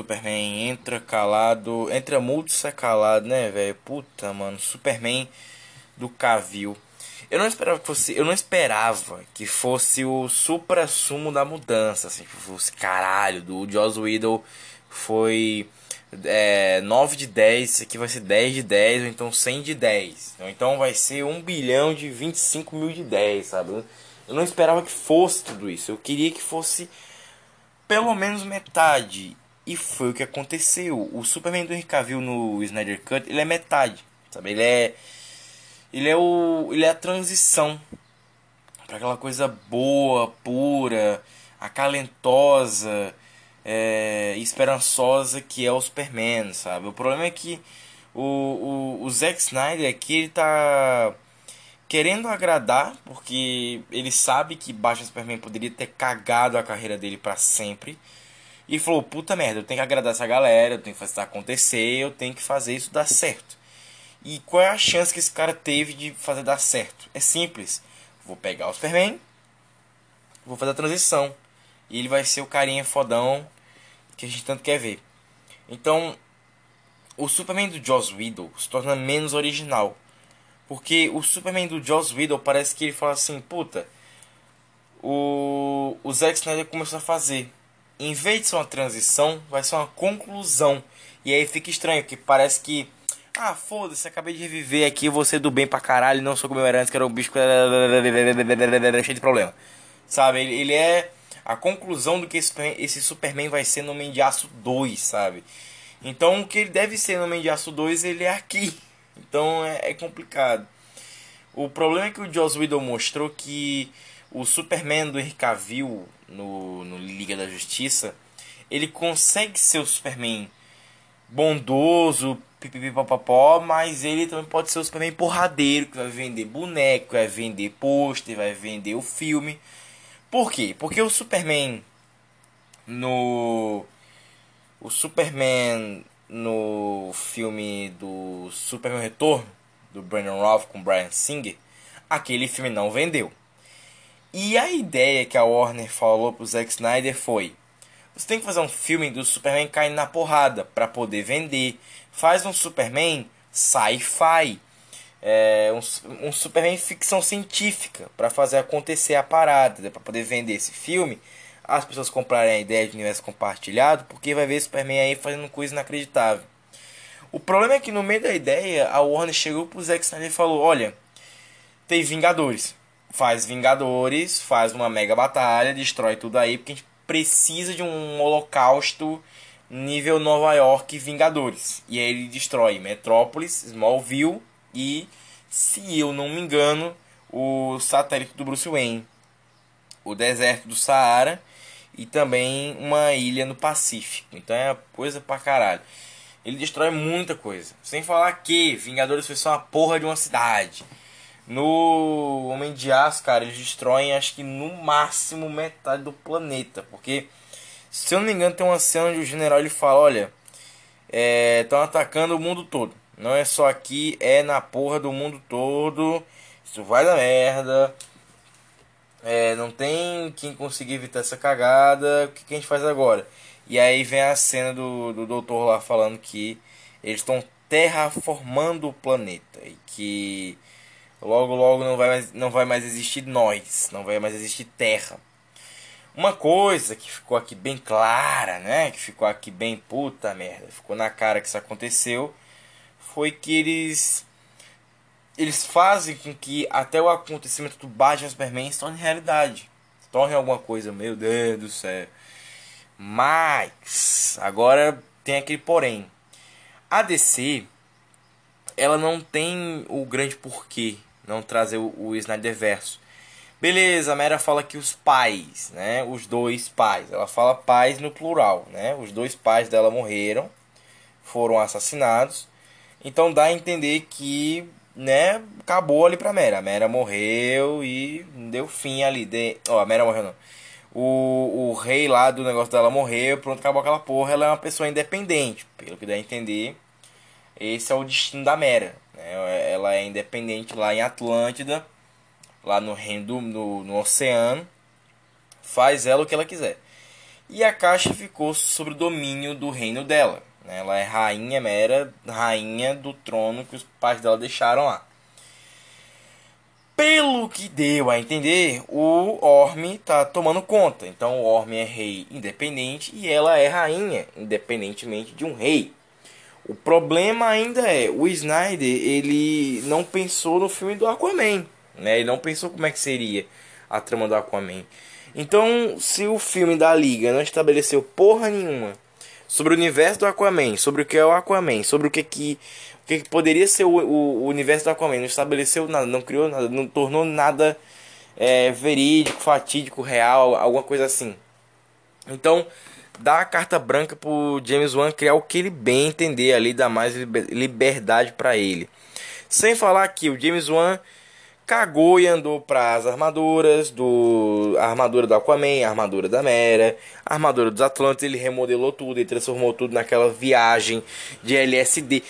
Superman entra calado, entra mudo sai calado, né, velho? Puta, mano, Superman do Cavill. Eu não esperava que fosse, eu não esperava que fosse o supra-sumo da mudança, assim, que fosse caralho, do Joss Whedon foi é, 9 de 10, isso aqui vai ser 10 de 10, ou então 100 de 10. Ou então vai ser 1 bilhão de 25 mil de 10, sabe? Eu não esperava que fosse tudo isso. Eu queria que fosse pelo menos metade. E foi o que aconteceu. O Superman do Henry Cavill no Snyder Cut, ele é metade, sabe? Ele é ele é o ele é a transição para aquela coisa boa, pura, acalentosa, é, esperançosa que é o Superman, sabe? O problema é que o, o, o Zack Snyder aqui ele tá querendo agradar, porque ele sabe que Batman Superman poderia ter cagado a carreira dele para sempre. E falou: puta merda, eu tenho que agradar essa galera, eu tenho que fazer isso acontecer, eu tenho que fazer isso dar certo. E qual é a chance que esse cara teve de fazer dar certo? É simples. Vou pegar o Superman, vou fazer a transição. E ele vai ser o carinha fodão que a gente tanto quer ver. Então, o Superman do Joss Whedon se torna menos original. Porque o Superman do Joss Whedon parece que ele fala assim, puta, o, o Zack Snyder começou a fazer. Em vez de ser uma transição, vai ser uma conclusão. E aí fica estranho, que parece que. Ah, foda-se, acabei de reviver aqui, você do bem pra caralho, não sou como eu era antes, que era um bicho cheio de problema. Sabe, ele, ele é a conclusão do que esse, esse Superman vai ser no Homem de Aço 2, sabe? Então o que ele deve ser no Homem de Aço 2, ele é aqui. Então é, é complicado. O problema é que o Joss Whedon mostrou que o Superman do Henry Cavill no, no Liga da Justiça, ele consegue ser o Superman bondoso, pipipipopopó, mas ele também pode ser o Superman porradeiro, que vai vender boneco, vai vender pôster, vai vender o filme. Por quê? Porque o Superman no o Superman no filme do Superman Retorno, do Brandon Routh com Brian Singer, aquele filme não vendeu. E a ideia que a Warner falou pro Zack Snyder foi: você tem que fazer um filme do Superman caindo na porrada para poder vender. Faz um Superman sci-fi. É, um, um Superman ficção científica para fazer acontecer a parada, para poder vender esse filme as pessoas comprarem a ideia de universo compartilhado, porque vai ver Superman aí fazendo coisa inacreditável. O problema é que no meio da ideia, a Warner chegou pro Zack Snyder e falou: Olha, tem Vingadores. Faz Vingadores, faz uma mega batalha, destrói tudo aí, porque a gente precisa de um holocausto nível Nova York Vingadores. E aí ele destrói Metrópolis, Smallville e, se eu não me engano, o satélite do Bruce Wayne, o deserto do Saara e também uma ilha no Pacífico. Então é coisa pra caralho. Ele destrói muita coisa. Sem falar que Vingadores foi só uma porra de uma cidade. No Homem de Aço, cara, eles destroem acho que no máximo metade do planeta. Porque, se eu não me engano, tem uma cena onde o general ele fala: Olha, estão é, atacando o mundo todo. Não é só aqui, é na porra do mundo todo. Isso vai dar merda. É, não tem quem conseguir evitar essa cagada. O que, que, a gente faz agora? E aí vem a cena do, do doutor lá falando que eles estão terraformando o planeta e que logo logo não vai mais, não vai mais existir nós, não vai mais existir terra. Uma coisa que ficou aqui bem clara, né? Que ficou aqui bem puta merda, ficou na cara que isso aconteceu, foi que eles eles fazem com que até o acontecimento do Batman Superman se torne realidade. Se torne alguma coisa, meu Deus do céu. Mas, agora tem aquele porém. A DC, ela não tem o grande porquê não trazer o, o Snyder Verso. Beleza, a Mera fala que os pais, né? Os dois pais. Ela fala pais no plural, né? Os dois pais dela morreram, foram assassinados. Então dá a entender que né, acabou ali pra Mera. A Mera morreu e deu fim ali. De... Oh, a Mera morreu não. O, o rei lá do negócio dela morreu, pronto, acabou aquela porra. Ela é uma pessoa independente, pelo que dá a entender. Esse é o destino da Mera. Né? Ela é independente lá em Atlântida, lá no reino do no, no oceano. Faz ela o que ela quiser. e a caixa ficou sob o domínio do reino dela. Né? Ela é rainha mera, rainha do trono que os pais dela deixaram lá. Pelo que deu a entender, o Orme tá tomando conta. Então o Orme é rei independente e ela é rainha, independentemente de um rei. O problema ainda é, o Snyder, ele não pensou no filme do Aquaman, né? Ele não pensou como é que seria a trama do Aquaman. Então, se o filme da Liga não estabeleceu porra nenhuma sobre o universo do Aquaman, sobre o que é o Aquaman, sobre o que que que poderia ser o, o, o, universo do Aquaman. Não estabeleceu nada, não criou nada, não tornou nada é, verídico, fatídico, real, alguma coisa assim. Então, dá a carta branca pro James Wan criar o que ele bem entender ali, dá mais liberdade para ele. Sem falar que o James Wan cagou e andou para as armaduras do a armadura do Aquaman, a armadura da Mera, a armadura dos Atlantes, ele remodelou tudo, ele transformou tudo naquela viagem de LSD.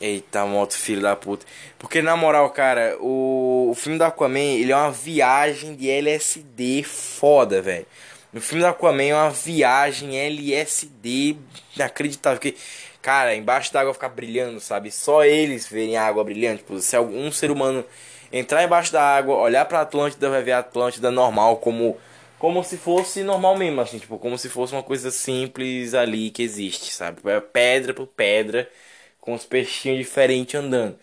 Eita, moto, filho da puta. Porque, na moral, cara, o, o filme do Aquaman, ele é uma viagem de LSD foda, velho. O filme do Aquaman é uma viagem LSD inacreditável. Porque, cara, embaixo da água ficar brilhando, sabe? Só eles verem a água brilhando. Tipo, se algum ser humano entrar embaixo da água, olhar pra Atlântida, vai ver a Atlântida normal, como como se fosse normal mesmo, assim, tipo, como se fosse uma coisa simples ali que existe, sabe? É pedra por pedra com os peixinhos diferentes andando.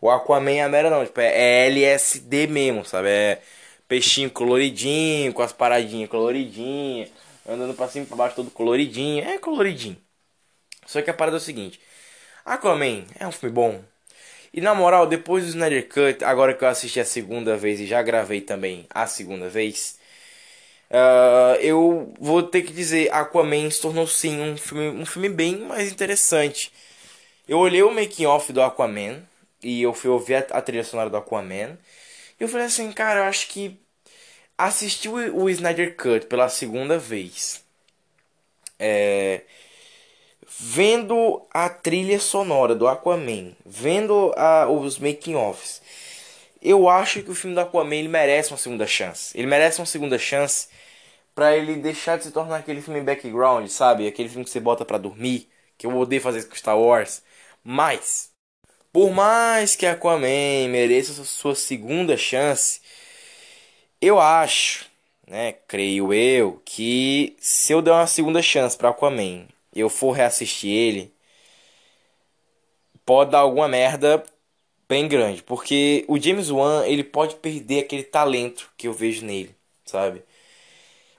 O Aquaman é a mera não, tipo, é LSD mesmo, sabe? É peixinho coloridinho, com as paradinhas coloridinhas, andando pra cima e pra baixo todo coloridinho. É coloridinho. Só que a parada é o seguinte: Aquaman é um filme bom. E na moral, depois do Snyder Cut, agora que eu assisti a segunda vez e já gravei também a segunda vez, uh, eu vou ter que dizer, Aquaman se tornou sim um filme, um filme bem mais interessante. Eu olhei o making off do Aquaman e eu fui ouvir a, a trilha sonora do Aquaman. E eu falei assim, cara, eu acho que assistir o, o Snyder Cut pela segunda vez. É, vendo a trilha sonora do Aquaman, vendo a, os making offs, eu acho que o filme do Aquaman ele merece uma segunda chance. Ele merece uma segunda chance para ele deixar de se tornar aquele filme background, sabe? Aquele filme que você bota para dormir, que eu odeio fazer com Star Wars. Mas, por mais que Aquaman mereça sua segunda chance, eu acho, né, creio eu, que se eu der uma segunda chance para Aquaman, eu for reassistir ele, pode dar alguma merda bem grande, porque o James Wan, ele pode perder aquele talento que eu vejo nele, sabe?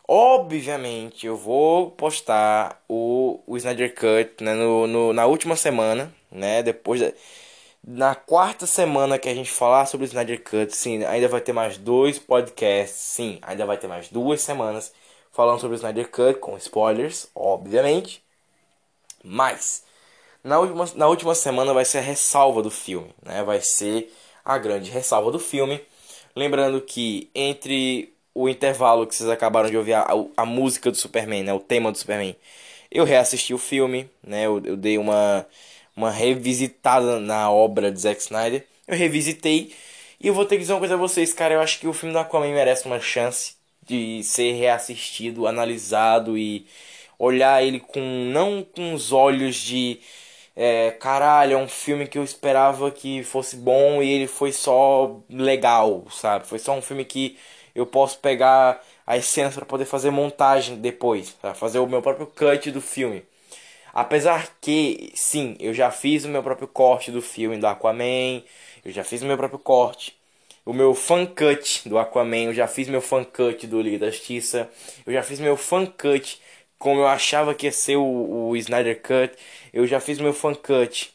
Obviamente, eu vou postar o, o Snyder Cut né, no, no, na última semana, né? Depois da, na quarta semana que a gente falar sobre o Snyder Cut, sim, ainda vai ter mais dois podcasts, sim, ainda vai ter mais duas semanas falando sobre o Snyder Cut com spoilers, obviamente. Mas na última, na última semana vai ser a ressalva do filme, né? Vai ser a grande ressalva do filme. Lembrando que entre o intervalo que vocês acabaram de ouvir a, a, música do Superman, né, o tema do Superman, eu reassisti o filme, né, eu, eu dei uma, uma revisitada na obra de Zack Snyder, eu revisitei e eu vou ter que dizer uma coisa a vocês, cara, eu acho que o filme do Aquaman merece uma chance de ser reassistido, analisado e olhar ele com não com os olhos de é, caralho, é um filme que eu esperava que fosse bom e ele foi só legal, sabe? Foi só um filme que eu posso pegar as cenas para poder fazer montagem depois, para fazer o meu próprio cut do filme. Apesar que, sim, eu já fiz o meu próprio corte do filme do Aquaman, eu já fiz o meu próprio corte, o meu fan cut do Aquaman, eu já fiz meu fan cut do Liga da Justiça, eu já fiz meu fan cut como eu achava que ia ser o, o Snyder Cut, eu já fiz meu fan cut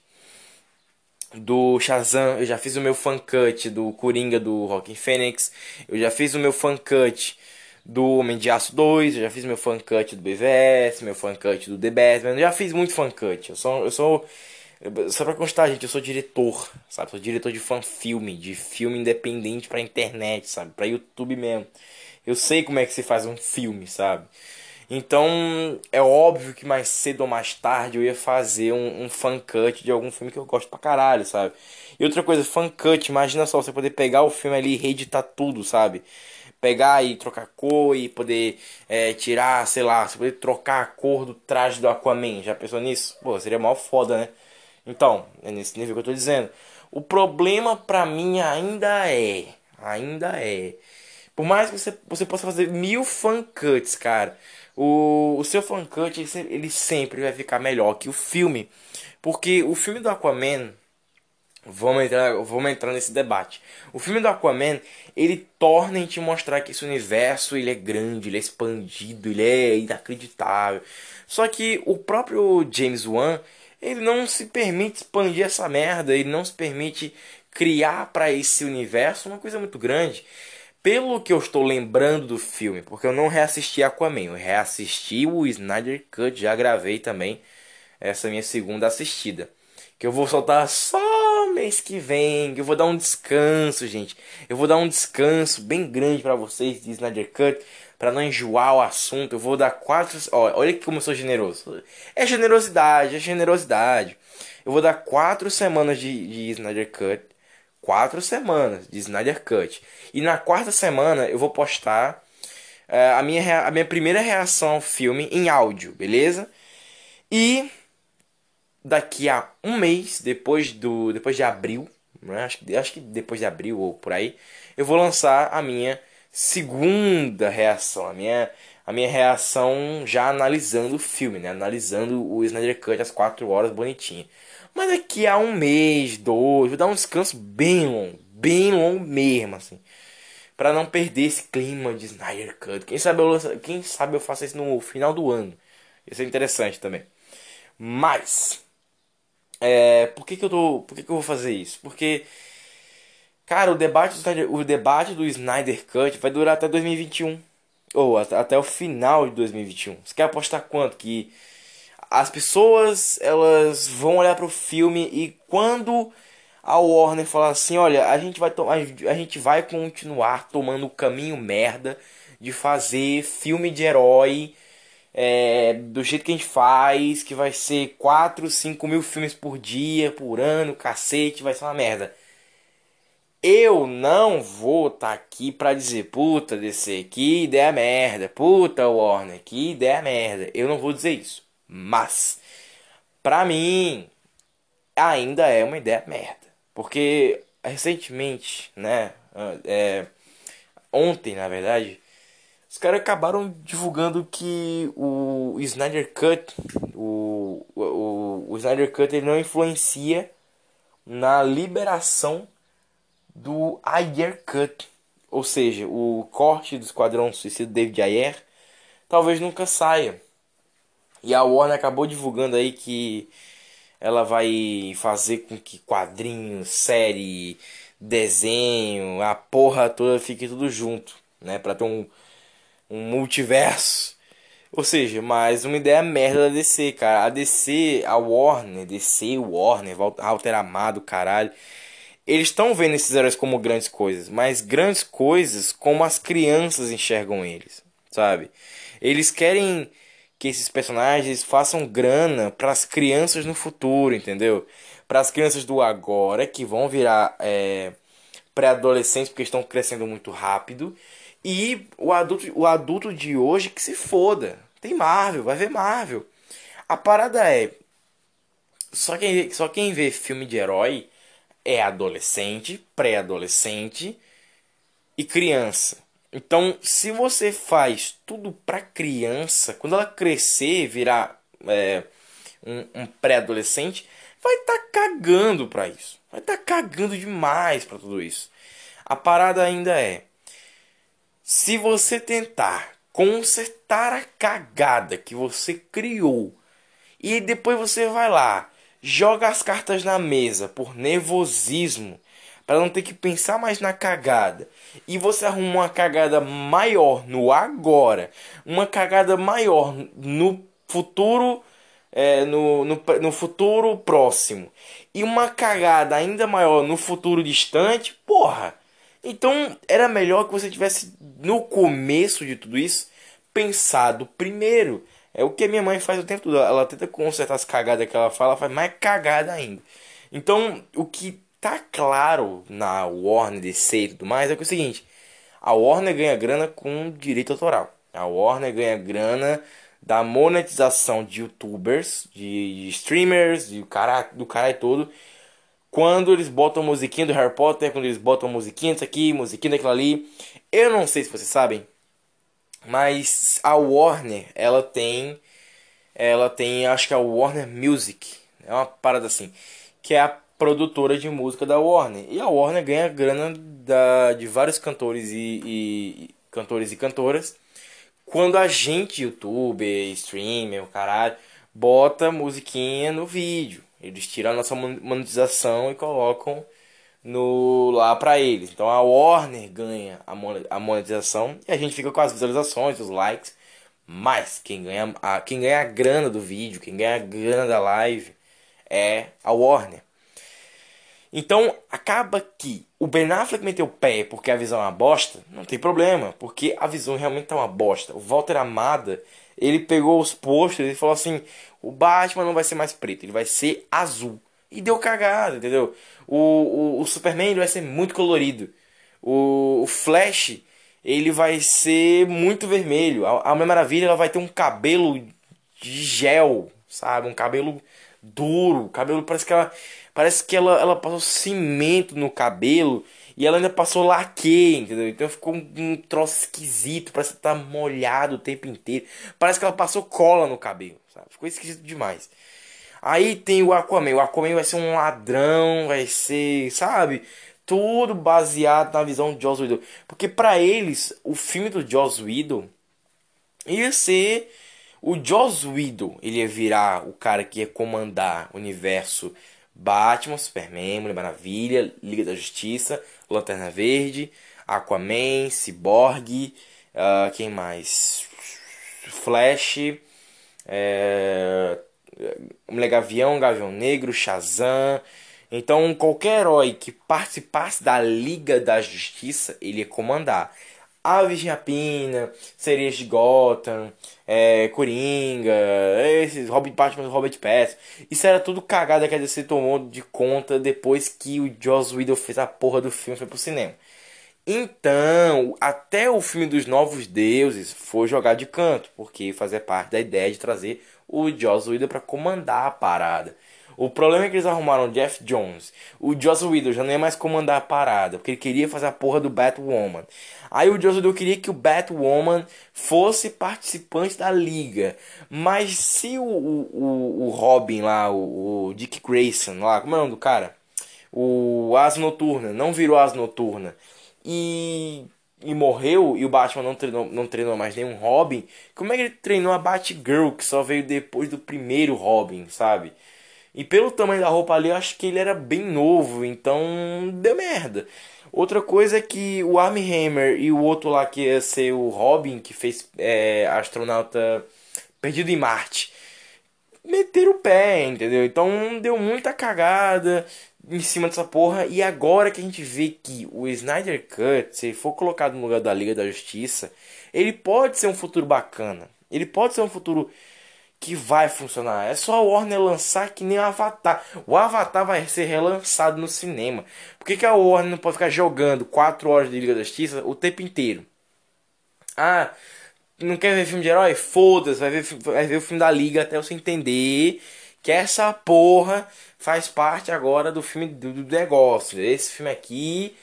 do Shazam, eu já fiz o meu fan cut do Coringa do Rockin' Phoenix, eu já fiz o meu fan cut do Homem de Aço 2, eu já fiz meu fan cut do BVS, meu fan cut do The Batman, eu já fiz muito fan cut. Eu sou eu sou só pra constar, gente, eu sou diretor, sabe? Sou diretor de fan filme, de filme independente pra internet, sabe? Pra YouTube mesmo. Eu sei como é que se faz um filme, sabe? Então, é óbvio que mais cedo ou mais tarde eu ia fazer um, um fan cut de algum filme que eu gosto pra caralho, sabe? E outra coisa, fan cut, imagina só você poder pegar o filme ali e reeditar tudo, sabe? Pegar e trocar cor e poder é, tirar, sei lá, você poder trocar a cor do traje do Aquaman. Já pensou nisso? Pô, seria mal foda, né? Então, é nesse nível que eu tô dizendo. O problema pra mim ainda é. Ainda é. Por mais que você, você possa fazer mil fan cuts, cara o, o seu fan cut ele, ele sempre vai ficar melhor que o filme. Porque o filme do Aquaman, Vamos entrar, vamos entrar nesse debate. O filme do Aquaman, ele torna em te mostrar que esse universo ele é grande, ele é expandido, ele é inacreditável. Só que o próprio James Wan, ele não se permite expandir essa merda, ele não se permite criar para esse universo uma coisa muito grande pelo que eu estou lembrando do filme, porque eu não reassisti Aquaman, eu reassisti o Snyder Cut, já gravei também essa minha segunda assistida. Que eu vou soltar só mês que vem, que eu vou dar um descanso, gente. Eu vou dar um descanso bem grande para vocês de Snyder Cut, para não enjoar o assunto. Eu vou dar quatro, olha como eu sou generoso. É generosidade, é generosidade. Eu vou dar quatro semanas de, de Snyder Cut quatro semanas de Snyder Cut. E na quarta semana eu vou postar uh, a, minha, a minha primeira reação ao filme em áudio, beleza? E daqui a um mês, depois, do, depois de abril, né? acho, acho que depois de abril ou por aí, eu vou lançar a minha segunda reação, a minha, a minha reação já analisando o filme, né? Analisando o Snyder Cut às 4 horas bonitinho. Mas daqui a um mês, dois, vou dar um descanso bem longo, bem longo mesmo, assim. Pra não perder esse clima de Snyder Cut. Quem sabe eu, quem sabe eu faço isso no final do ano. Isso é interessante também. Mas, é, por que, que eu tô, por que, que eu vou fazer isso? Porque, cara, o debate, do Snyder, o debate do Snyder Cut vai durar até 2021. Ou até o final de 2021. Você quer apostar quanto? Que as pessoas elas vão olhar para o filme e quando a Warner falar assim, olha, a gente vai a gente vai continuar tomando o caminho merda de fazer filme de herói é, do jeito que a gente faz, que vai ser 4, 5 mil filmes por dia, por ano, cacete, vai ser uma merda. Eu não vou estar tá aqui pra dizer, puta, DC, que ideia merda, puta, Warner, que ideia merda. Eu não vou dizer isso. Mas, pra mim, ainda é uma ideia merda. Porque recentemente, né? É, ontem, na verdade, os caras acabaram divulgando que o Snyder Cut, o, o, o Snyder Cut ele não influencia na liberação do Ayer Cut. Ou seja, o corte do Esquadrão Suicida David Ayer talvez nunca saia. E a Warner acabou divulgando aí que ela vai fazer com que quadrinhos, série, desenho, a porra toda fique tudo junto, né? Pra ter um, um multiverso. Ou seja, mais uma ideia merda da DC, cara. A DC, a Warner, DC, Warner, Walter Amado, caralho. Eles estão vendo esses heróis como grandes coisas, mas grandes coisas como as crianças enxergam eles, sabe? Eles querem que esses personagens façam grana para as crianças no futuro, entendeu? Para as crianças do agora que vão virar é, pré-adolescentes porque estão crescendo muito rápido e o adulto, o adulto de hoje que se foda. Tem Marvel, vai ver Marvel. A parada é só quem, só quem vê filme de herói é adolescente, pré-adolescente e criança. Então, se você faz tudo para criança, quando ela crescer, virar é, um, um pré-adolescente, vai estar tá cagando para isso. Vai estar tá cagando demais para tudo isso. A parada ainda é: se você tentar consertar a cagada que você criou e depois você vai lá, joga as cartas na mesa por nervosismo para não ter que pensar mais na cagada. E você arruma uma cagada maior no agora, uma cagada maior no futuro, é, no, no, no futuro próximo, e uma cagada ainda maior no futuro distante, porra. Então era melhor que você tivesse no começo de tudo isso pensado primeiro. É o que a minha mãe faz o tempo todo. Ela tenta consertar as cagadas que ela fala, ela faz mais cagada ainda. Então, o que tá claro na Warner DC e tudo mais é, que é o seguinte: a Warner ganha grana com direito autoral. A Warner ganha grana da monetização de youtubers, de, streamers, de cara, do cara todo. Quando eles botam musiquinha do Harry Potter, quando eles botam musiquinha disso aqui, musiquinha daquilo ali. Eu não sei se vocês sabem, mas a Warner, ela tem. Ela tem, acho que é a Warner Music. É uma parada assim. Que é a produtora de música da Warner. E a Warner ganha grana da, de vários cantores e, e cantores e cantoras. Quando a gente, youtuber, streamer, o caralho, bota musiquinha no vídeo. Eles tiram a nossa monetização e colocam no lá para eles. Então a Warner ganha a monetização e a gente fica com as visualizações, os likes. Mas quem ganha a, quem ganha a grana do vídeo, quem ganha a grana da live é a Warner. Então acaba que o Ben Affleck meteu o pé porque a visão é uma bosta, não tem problema, porque a visão realmente é uma bosta. O Walter Amada, ele pegou os posters e falou assim: o Batman não vai ser mais preto, ele vai ser azul. E deu cagada, entendeu? O, o, o Superman vai ser muito colorido. O, o Flash, ele vai ser muito vermelho. A, a Mulher Maravilha ela vai ter um cabelo de gel, sabe? Um cabelo duro. Cabelo parece que ela Parece que ela, ela passou cimento no cabelo e ela ainda passou laque, entendeu? Então ficou um, um troço esquisito, parece que tá molhado o tempo inteiro. Parece que ela passou cola no cabelo, sabe? Ficou esquisito demais. Aí tem o Aquaman. O Aquaman vai ser um ladrão, vai ser, sabe? Tudo baseado na visão de Joss Whedon. Porque para eles, o filme do Joss Whedon ia ser o Joss Whedon. Ele ia virar o cara que ia comandar o universo Batman, Superman, Mulher Maravilha, Liga da Justiça, Lanterna Verde, Aquaman, Cyborg, uh, quem mais? Flash, é, Mulher Gavião, Gavião Negro, Shazam. Então, qualquer herói que participasse da Liga da Justiça, ele ia comandar. Aves de Rapina, Sereias de Gotham, é, Coringa, esses Robin Batman Robert Pattinson. Isso era tudo cagada que a DC tomou de conta depois que o Joss Whedon fez a porra do filme foi pro cinema. Então, até o filme dos Novos Deuses foi jogado de canto, porque fazia parte da ideia de trazer o Joss Whedon para comandar a parada. O problema é que eles arrumaram o Jeff Jones. O Joss Whedon já não ia mais comandar a parada, porque ele queria fazer a porra do Batwoman. Aí o Joss Whedon queria que o Batwoman fosse participante da liga. Mas se o, o, o Robin lá, o, o, Dick Grayson lá, como é o nome do cara? O Asa Noturna, não virou Asa Noturna. E e morreu e o Batman não treinou, não treinou mais nenhum Robin, como é que ele treinou a Batgirl que só veio depois do primeiro Robin, sabe? E pelo tamanho da roupa ali, eu acho que ele era bem novo, então deu merda. Outra coisa é que o Armie Hammer e o outro lá que ia ser o Robin, que fez é, astronauta perdido em Marte, meteram o pé, entendeu? Então deu muita cagada em cima dessa porra. E agora que a gente vê que o Snyder Cut, se for colocado no lugar da Liga da Justiça, ele pode ser um futuro bacana. Ele pode ser um futuro que vai funcionar. É só a Warner lançar que nem o Avatar. O Avatar vai ser relançado no cinema. Por que, que a Warner não pode ficar jogando 4 horas de Liga da Justiça o tempo inteiro? Ah, não quer ver filme de herói? Foda-se, vai ver, vai ver o filme da Liga até você entender que essa porra faz parte agora do filme do, do negócio. Esse filme aqui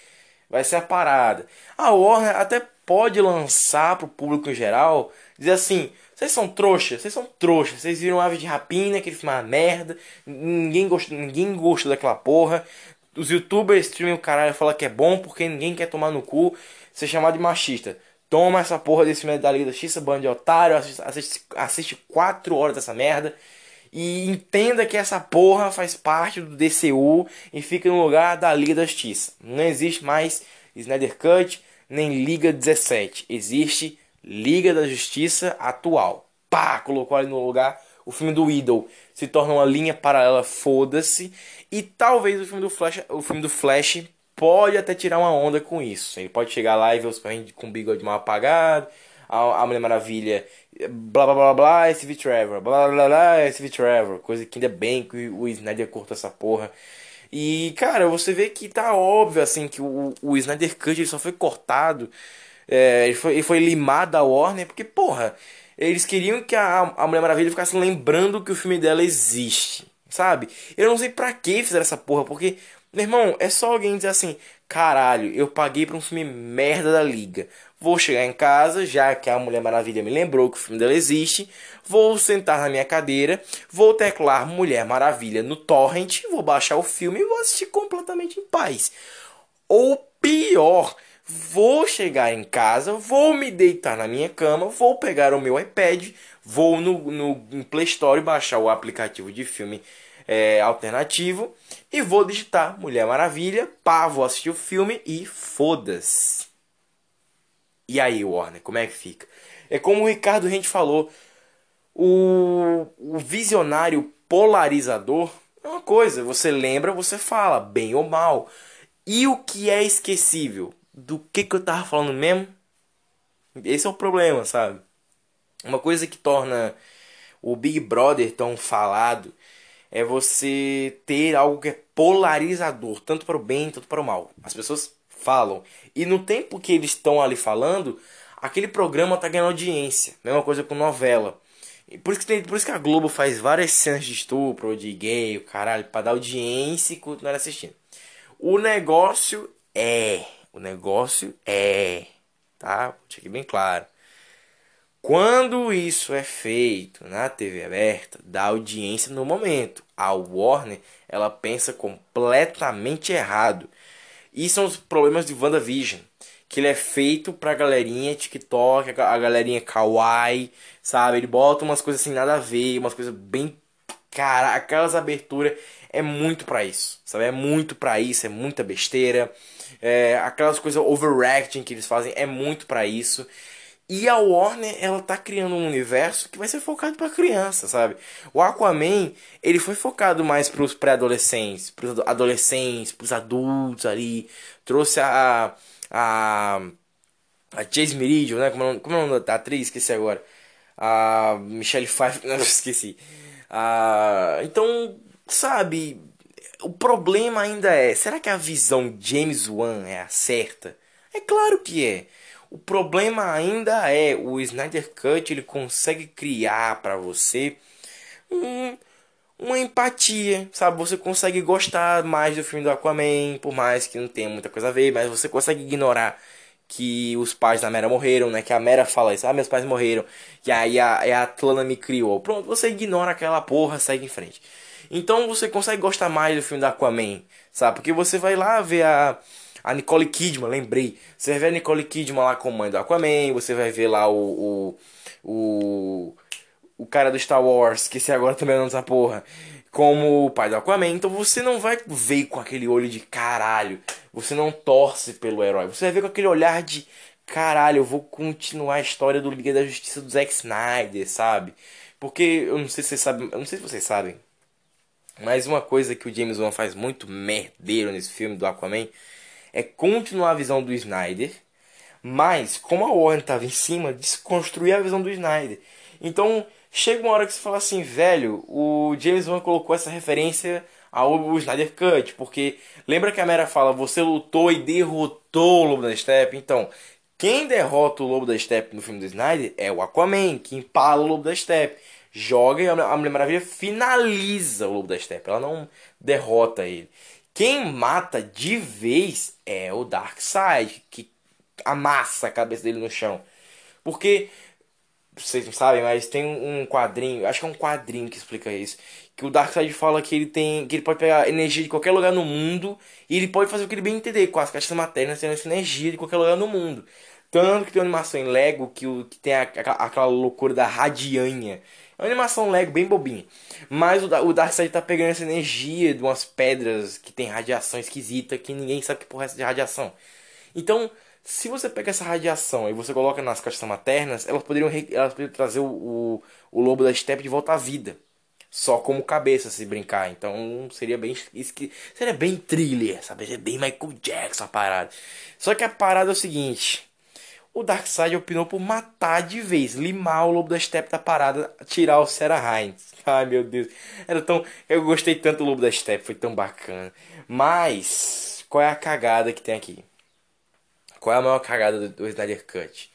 vai ser a parada. A Warner até pode lançar pro público em geral, dizer assim, vocês são trouxas, vocês são trouxas. Vocês viram Ave de Rapina, aquele filme é uma merda. Ninguém gosta, ninguém gosta daquela porra. Os youtubers streaming o caralho falam que é bom porque ninguém quer tomar no cu ser chamado de machista. Toma essa porra desse filme da Liga da Justiça, bando de otário, assiste, assiste, assiste 4 horas dessa merda. E entenda que essa porra faz parte do DCU e fica no lugar da Liga da Justiça. Não existe mais Snyder Cut nem Liga 17. Existe Liga da Justiça atual. Pá, colocou ali no lugar o filme do Idol. Se torna uma linha paralela, foda-se. E talvez o filme do Flash, o filme do Flash pode até tirar uma onda com isso. Ele pode chegar lá e ver os Superman com o bigode mal apagado. a, a Mulher Maravilha, blá blá blá blá, Steve Trevor, blá blá blá, Steve Trevor, coisa que ainda bem que o Snyder cortou essa porra. E, cara, você vê que tá óbvio, assim, que o, o Snyder Cut ele só foi cortado, é, ele, foi, foi limado da Warner, porque, porra, eles queriam que a, a Mulher Maravilha ficasse lembrando que o filme dela existe, sabe? Eu não sei pra que fizeram essa porra, porque, meu irmão, é só alguém dizer assim, caralho, eu paguei pra um filme merda da Liga. Vou chegar em casa, já que a Mulher Maravilha me lembrou que o filme dela existe. Vou sentar na minha cadeira, vou teclar Mulher Maravilha no torrent, vou baixar o filme e vou assistir completamente em paz. Ou pior, vou chegar em casa, vou me deitar na minha cama, vou pegar o meu iPad, vou no, no Play Store baixar o aplicativo de filme é, alternativo e vou digitar Mulher Maravilha, pá, vou assistir o filme e foda-se. E aí, Warner, como é que fica? É como o Ricardo Rente falou, o, o visionário polarizador é uma coisa, você lembra, você fala, bem ou mal. E o que é esquecível? Do que, que eu tava falando mesmo? Esse é o problema, sabe? Uma coisa que torna o Big Brother tão falado é você ter algo que é polarizador, tanto para o bem, tanto para o mal. As pessoas falam. E no tempo que eles estão ali falando, aquele programa tá ganhando audiência. Mesma coisa com novela. E por isso, que tem, por isso que a Globo faz várias cenas de estupro, de gay, o caralho, pra dar audiência e continuar assistindo. O negócio é. O negócio é. Tá? Deixa aqui bem claro. Quando isso é feito na TV aberta, dá audiência no momento. A Warner, ela pensa completamente errado. E são os problemas de WandaVision. Que ele é feito pra galerinha TikTok, a galerinha kawaii, sabe? Ele bota umas coisas assim nada a ver, umas coisas bem. Cara, aquelas aberturas é muito para isso, sabe? É muito para isso, é muita besteira. É, aquelas coisas overacting que eles fazem é muito para isso. E a Warner, ela tá criando um universo que vai ser focado para criança, sabe? O Aquaman, ele foi focado mais pros pré-adolescentes, pros adolescentes, pros adultos ali. Trouxe a a a Chase Meridian, né? Como é, como é o nome da atriz? Esqueci agora. A Michelle Pfeiffer, não esqueci. Ah, então, sabe, o problema ainda é, será que a visão James Wan é a certa? É claro que é. O problema ainda é o Snyder Cut ele consegue criar para você um, uma empatia, sabe? Você consegue gostar mais do filme do Aquaman, por mais que não tenha muita coisa a ver, mas você consegue ignorar que os pais da Mera morreram, né? Que a Mera fala isso, ah, meus pais morreram, e aí a, a Atlana me criou. Pronto, você ignora aquela porra, segue em frente. Então você consegue gostar mais do filme do Aquaman, sabe? Porque você vai lá ver a a Nicole Kidman, lembrei. Você vai ver a Nicole Kidman lá como mãe do Aquaman, você vai ver lá o. o, o, o cara do Star Wars, que se agora também não dessa porra, como o pai do Aquaman. Então você não vai ver com aquele olho de caralho. Você não torce pelo herói. Você vai ver com aquele olhar de caralho, eu vou continuar a história do Liga da Justiça do Zack Snyder, sabe? Porque eu não sei se vocês sabem, eu não sei se vocês sabem, mas uma coisa que o James Wan faz muito merdeiro nesse filme do Aquaman é continuar a visão do Snyder, mas como a Warner estava em cima, desconstruir a visão do Snyder. Então chega uma hora que você fala assim, velho, o James Wan colocou essa referência ao Snyder Cut, porque lembra que a Mera fala, você lutou e derrotou o Lobo da Steppe, então quem derrota o Lobo da Steppe no filme do Snyder é o Aquaman, que empala o Lobo da Steppe. Joga e a Mulher Maravilha finaliza o Lobo da Steppe, ela não derrota ele. Quem mata de vez é o Darkseid, que amassa a cabeça dele no chão. Porque, vocês não sabem, mas tem um quadrinho, acho que é um quadrinho que explica isso. Que o Darkseid fala que ele tem. que ele pode pegar energia de qualquer lugar no mundo e ele pode fazer o que ele bem entender, com as caixas maternas tendo essa energia de qualquer lugar no mundo. Tanto que tem uma animação em Lego que, o, que tem a, a, aquela loucura da radianha. É uma animação Lego bem bobinha. Mas o, o Darkseid tá pegando essa energia de umas pedras que tem radiação esquisita que ninguém sabe que porra é essa de radiação. Então, se você pega essa radiação e você coloca nas caixas maternas, elas poderiam, elas poderiam trazer o, o, o lobo da steppe de volta à vida. Só como cabeça se brincar. Então seria bem. Seria bem thriller, sabe? Seria bem Michael Jackson a parada. Só que a parada é o seguinte. O Darkseid opinou por matar de vez, limar o Lobo da Steppe da parada, tirar o Sarah Hines. Ai meu Deus, era tão. Eu gostei tanto do Lobo da Steppe, foi tão bacana. Mas, qual é a cagada que tem aqui? Qual é a maior cagada do, do Snyder Cut?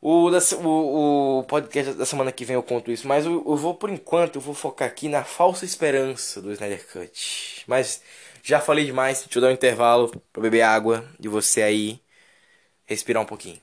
O, o, o podcast da semana que vem eu conto isso, mas eu, eu, vou, por enquanto, eu vou focar aqui na falsa esperança do Snyder Cut. Mas já falei demais, deixa eu dar um intervalo pra beber água e você aí respirar um pouquinho.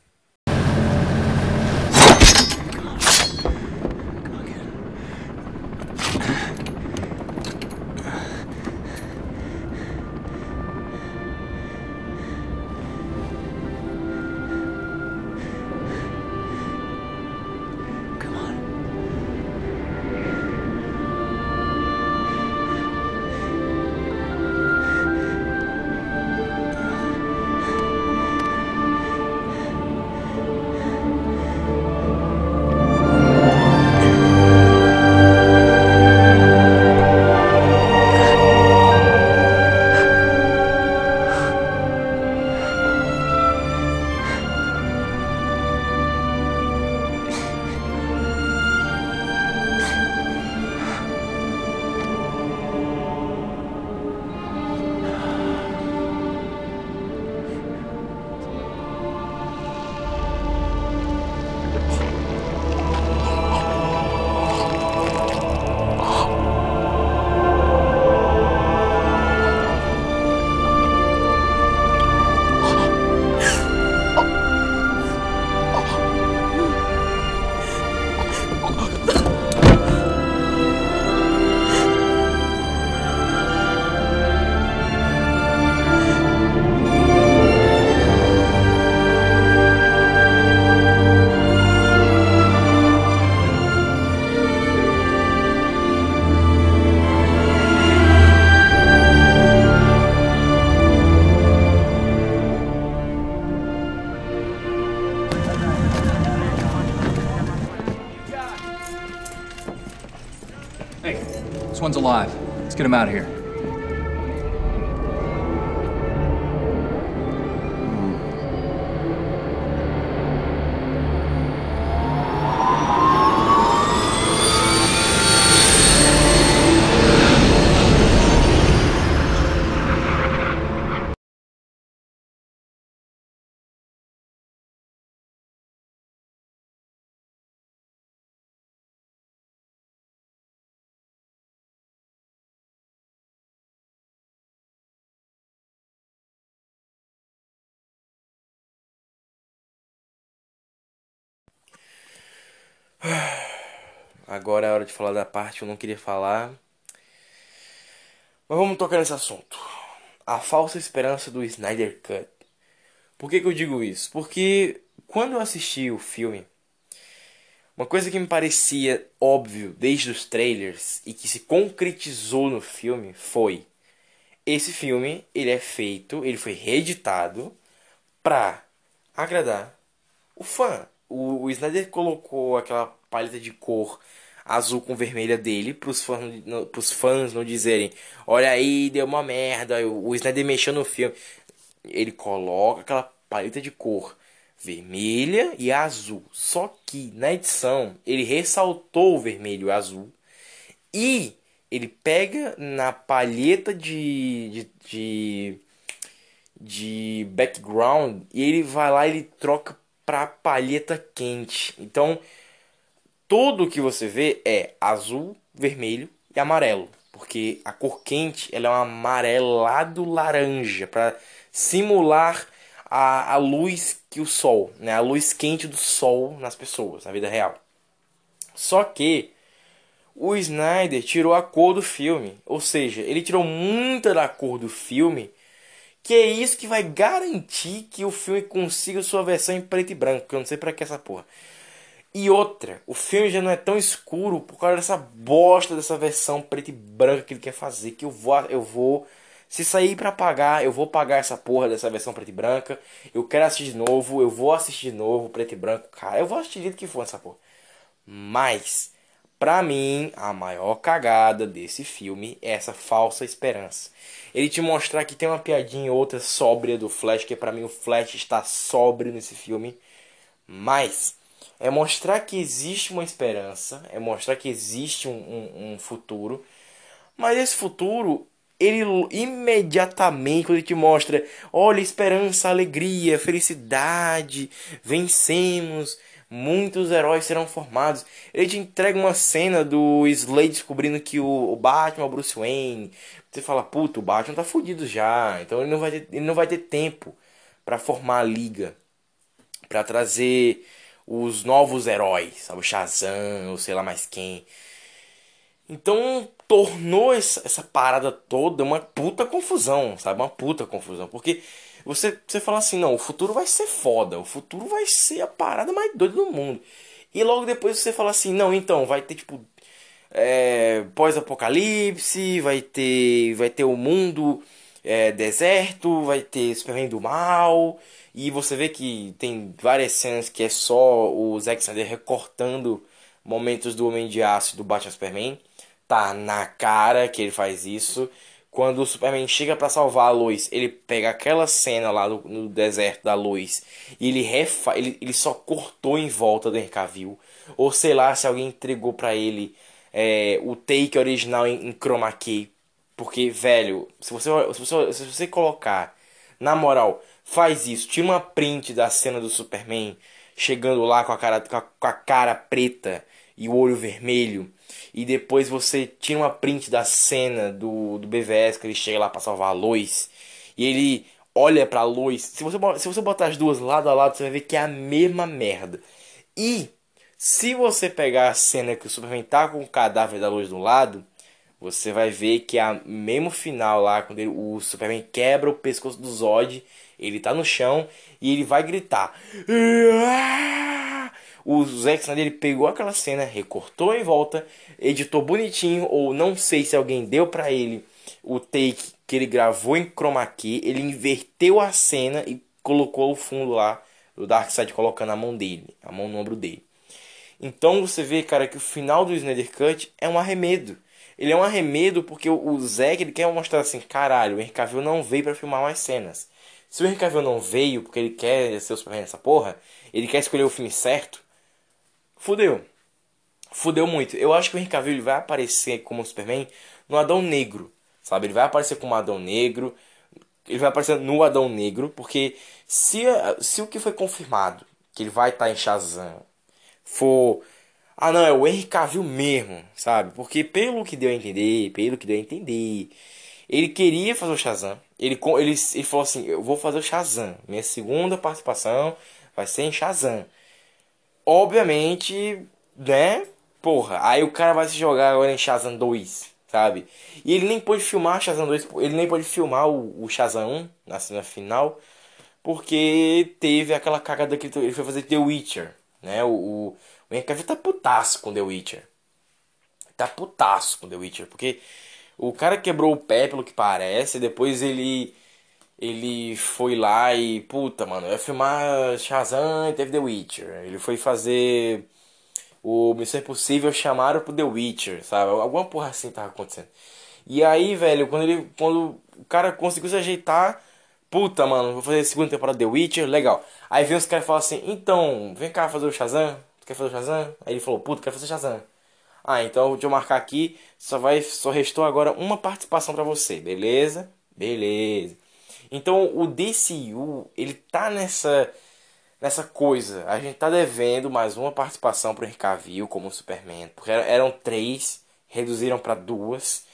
Alive. Let's get him out of here. Agora é a hora de falar da parte que eu não queria falar. Mas vamos tocar nesse assunto. A falsa esperança do Snyder Cut. Por que, que eu digo isso? Porque quando eu assisti o filme, uma coisa que me parecia óbvio desde os trailers e que se concretizou no filme foi esse filme, ele é feito, ele foi reeditado pra agradar o fã. O, o Snyder colocou aquela paleta de cor azul com vermelha dele pros fãs, pros fãs não dizerem olha aí, deu uma merda, o Snyder mexeu no filme. Ele coloca aquela paleta de cor vermelha e azul. Só que na edição ele ressaltou o vermelho e o azul. E ele pega na palheta de, de, de, de background e ele vai lá e ele troca para palheta quente. Então, tudo que você vê é azul, vermelho e amarelo, porque a cor quente ela é um amarelado laranja para simular a, a luz que o sol, né, a luz quente do sol nas pessoas, na vida real. Só que o Snyder tirou a cor do filme, ou seja, ele tirou muita da cor do filme que é isso que vai garantir que o filme consiga sua versão em preto e branco. Que eu não sei pra que essa porra. E outra, o filme já não é tão escuro por causa dessa bosta dessa versão preto e branco que ele quer fazer. Que eu vou, eu vou. Se sair para pagar, eu vou pagar essa porra dessa versão preto e branca. Eu quero assistir de novo, eu vou assistir de novo, preto e branco. Cara, eu vou assistir do que for essa porra. Mas, Pra mim, a maior cagada desse filme é essa falsa esperança. Ele te mostrar que tem uma piadinha outra sóbria do Flash, que para mim o Flash está sóbrio nesse filme. Mas é mostrar que existe uma esperança, é mostrar que existe um, um, um futuro. Mas esse futuro, ele imediatamente, quando ele te mostra, olha, esperança, alegria, felicidade, vencemos muitos heróis serão formados. Ele te entrega uma cena do Slade descobrindo que o, Batman é o Bruce Wayne. Você fala, puto, o Batman tá fudido já. Então ele não vai ter, ele não vai ter tempo para formar a liga. para trazer os novos heróis, sabe? O Shazam, ou sei lá mais quem. Então tornou essa, essa parada toda uma puta confusão, sabe? Uma puta confusão. Porque você, você fala assim, não, o futuro vai ser foda, o futuro vai ser a parada mais doida do mundo. E logo depois você fala assim, não, então, vai ter tipo é, pós-apocalipse, vai ter vai ter o mundo é, deserto, vai ter Superman do mal, e você vê que tem várias cenas que é só o Zack Snyder recortando momentos do Homem de Aço do Batman Superman. Tá na cara que ele faz isso. Quando o Superman chega para salvar a Lois, ele pega aquela cena lá no, no deserto da Lois e ele, refa ele, ele só cortou em volta do Henry. Ou sei lá se alguém entregou para ele é, o take original em, em chroma key. Porque, velho, se você, se você, se você colocar, na moral, faz isso, tira uma print da cena do Superman chegando lá com a cara, com a, com a cara preta e o olho vermelho e depois você tira uma print da cena do, do BVS que ele chega lá para salvar a Lois e ele olha pra Lois. Se você, se você botar as duas lado a lado, você vai ver que é a mesma merda. E se você pegar a cena que o Superman tá com o cadáver da Lois do lado, você vai ver que o mesmo final lá, quando ele, o Superman quebra o pescoço do Zod, ele tá no chão e ele vai gritar. O Zack Snyder ele pegou aquela cena, recortou em volta, editou bonitinho, ou não sei se alguém deu para ele o take que ele gravou em chroma key, ele inverteu a cena e colocou o fundo lá do Darkseid colocando a mão dele, a mão no ombro dele. Então você vê, cara, que o final do Snyder Cut é um arremedo. Ele é um arremedo porque o Zack ele quer mostrar assim, caralho, o Henry Cavill não veio para filmar mais cenas. Se o Henry Cavill não veio porque ele quer ser o Superman nessa porra, ele quer escolher o filme certo, Fudeu. Fudeu muito. Eu acho que o Henry Cavill vai aparecer como Superman no Adão Negro. Sabe? Ele vai aparecer como Adão Negro. Ele vai aparecer no Adão Negro. Porque se, se o que foi confirmado, que ele vai estar tá em Shazam, for. Ah, não, é o Henry Cavill mesmo, sabe? Porque pelo que deu a entender, pelo que deu a entender, ele queria fazer o Shazam. Ele, ele, ele falou assim: Eu vou fazer o Shazam. Minha segunda participação vai ser em Shazam. Obviamente, né? Porra, aí o cara vai se jogar agora em Shazam 2, sabe? E ele nem pôde filmar Shazam 2, ele nem pôde filmar o, o Shazam 1 na cena final, porque teve aquela cagada que ele foi fazer The Witcher, né? O, o, o Henry tá putaço com The Witcher. Tá putaço com The Witcher, porque o cara quebrou o pé, pelo que parece, depois ele ele foi lá e, puta, mano, ia filmar Shazam e teve The Witcher. Ele foi fazer o Missão Impossível, chamaram pro The Witcher, sabe? Alguma porra assim tava acontecendo. E aí, velho, quando ele quando o cara conseguiu se ajeitar, puta, mano, vou fazer a segunda temporada The Witcher, legal. Aí vem os caras e falam assim: "Então, vem cá fazer o Shazam? Quer fazer o Shazam?" Aí ele falou: "Puta, quero fazer Shazam." Ah, então deixa eu marcar aqui, só vai só restou agora uma participação para você, beleza? Beleza. Então o DCU, ele tá nessa nessa coisa. A gente tá devendo mais uma participação pro Henry Cavill como Superman, porque eram três, reduziram para duas.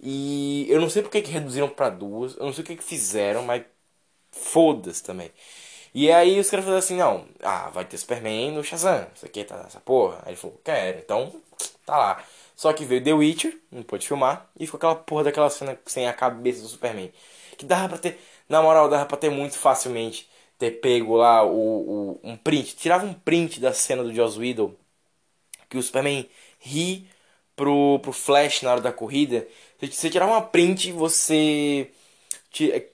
E eu não sei porque que reduziram para duas, eu não sei o que que fizeram, mas foda-se também. E aí os caras falaram assim, não, ah, vai ter Superman no Shazam, isso aqui tá nessa porra. Aí ele falou, quero, então tá lá. Só que veio The Witcher, não pôde filmar, e ficou aquela porra daquela cena sem a cabeça do Superman. Que dava pra ter na moral, dava pra ter muito facilmente ter pego lá o, o, um print. Tirava um print da cena do Joss Whedon. Que o Superman ri pro, pro Flash na hora da corrida. Você, você tirava uma print você.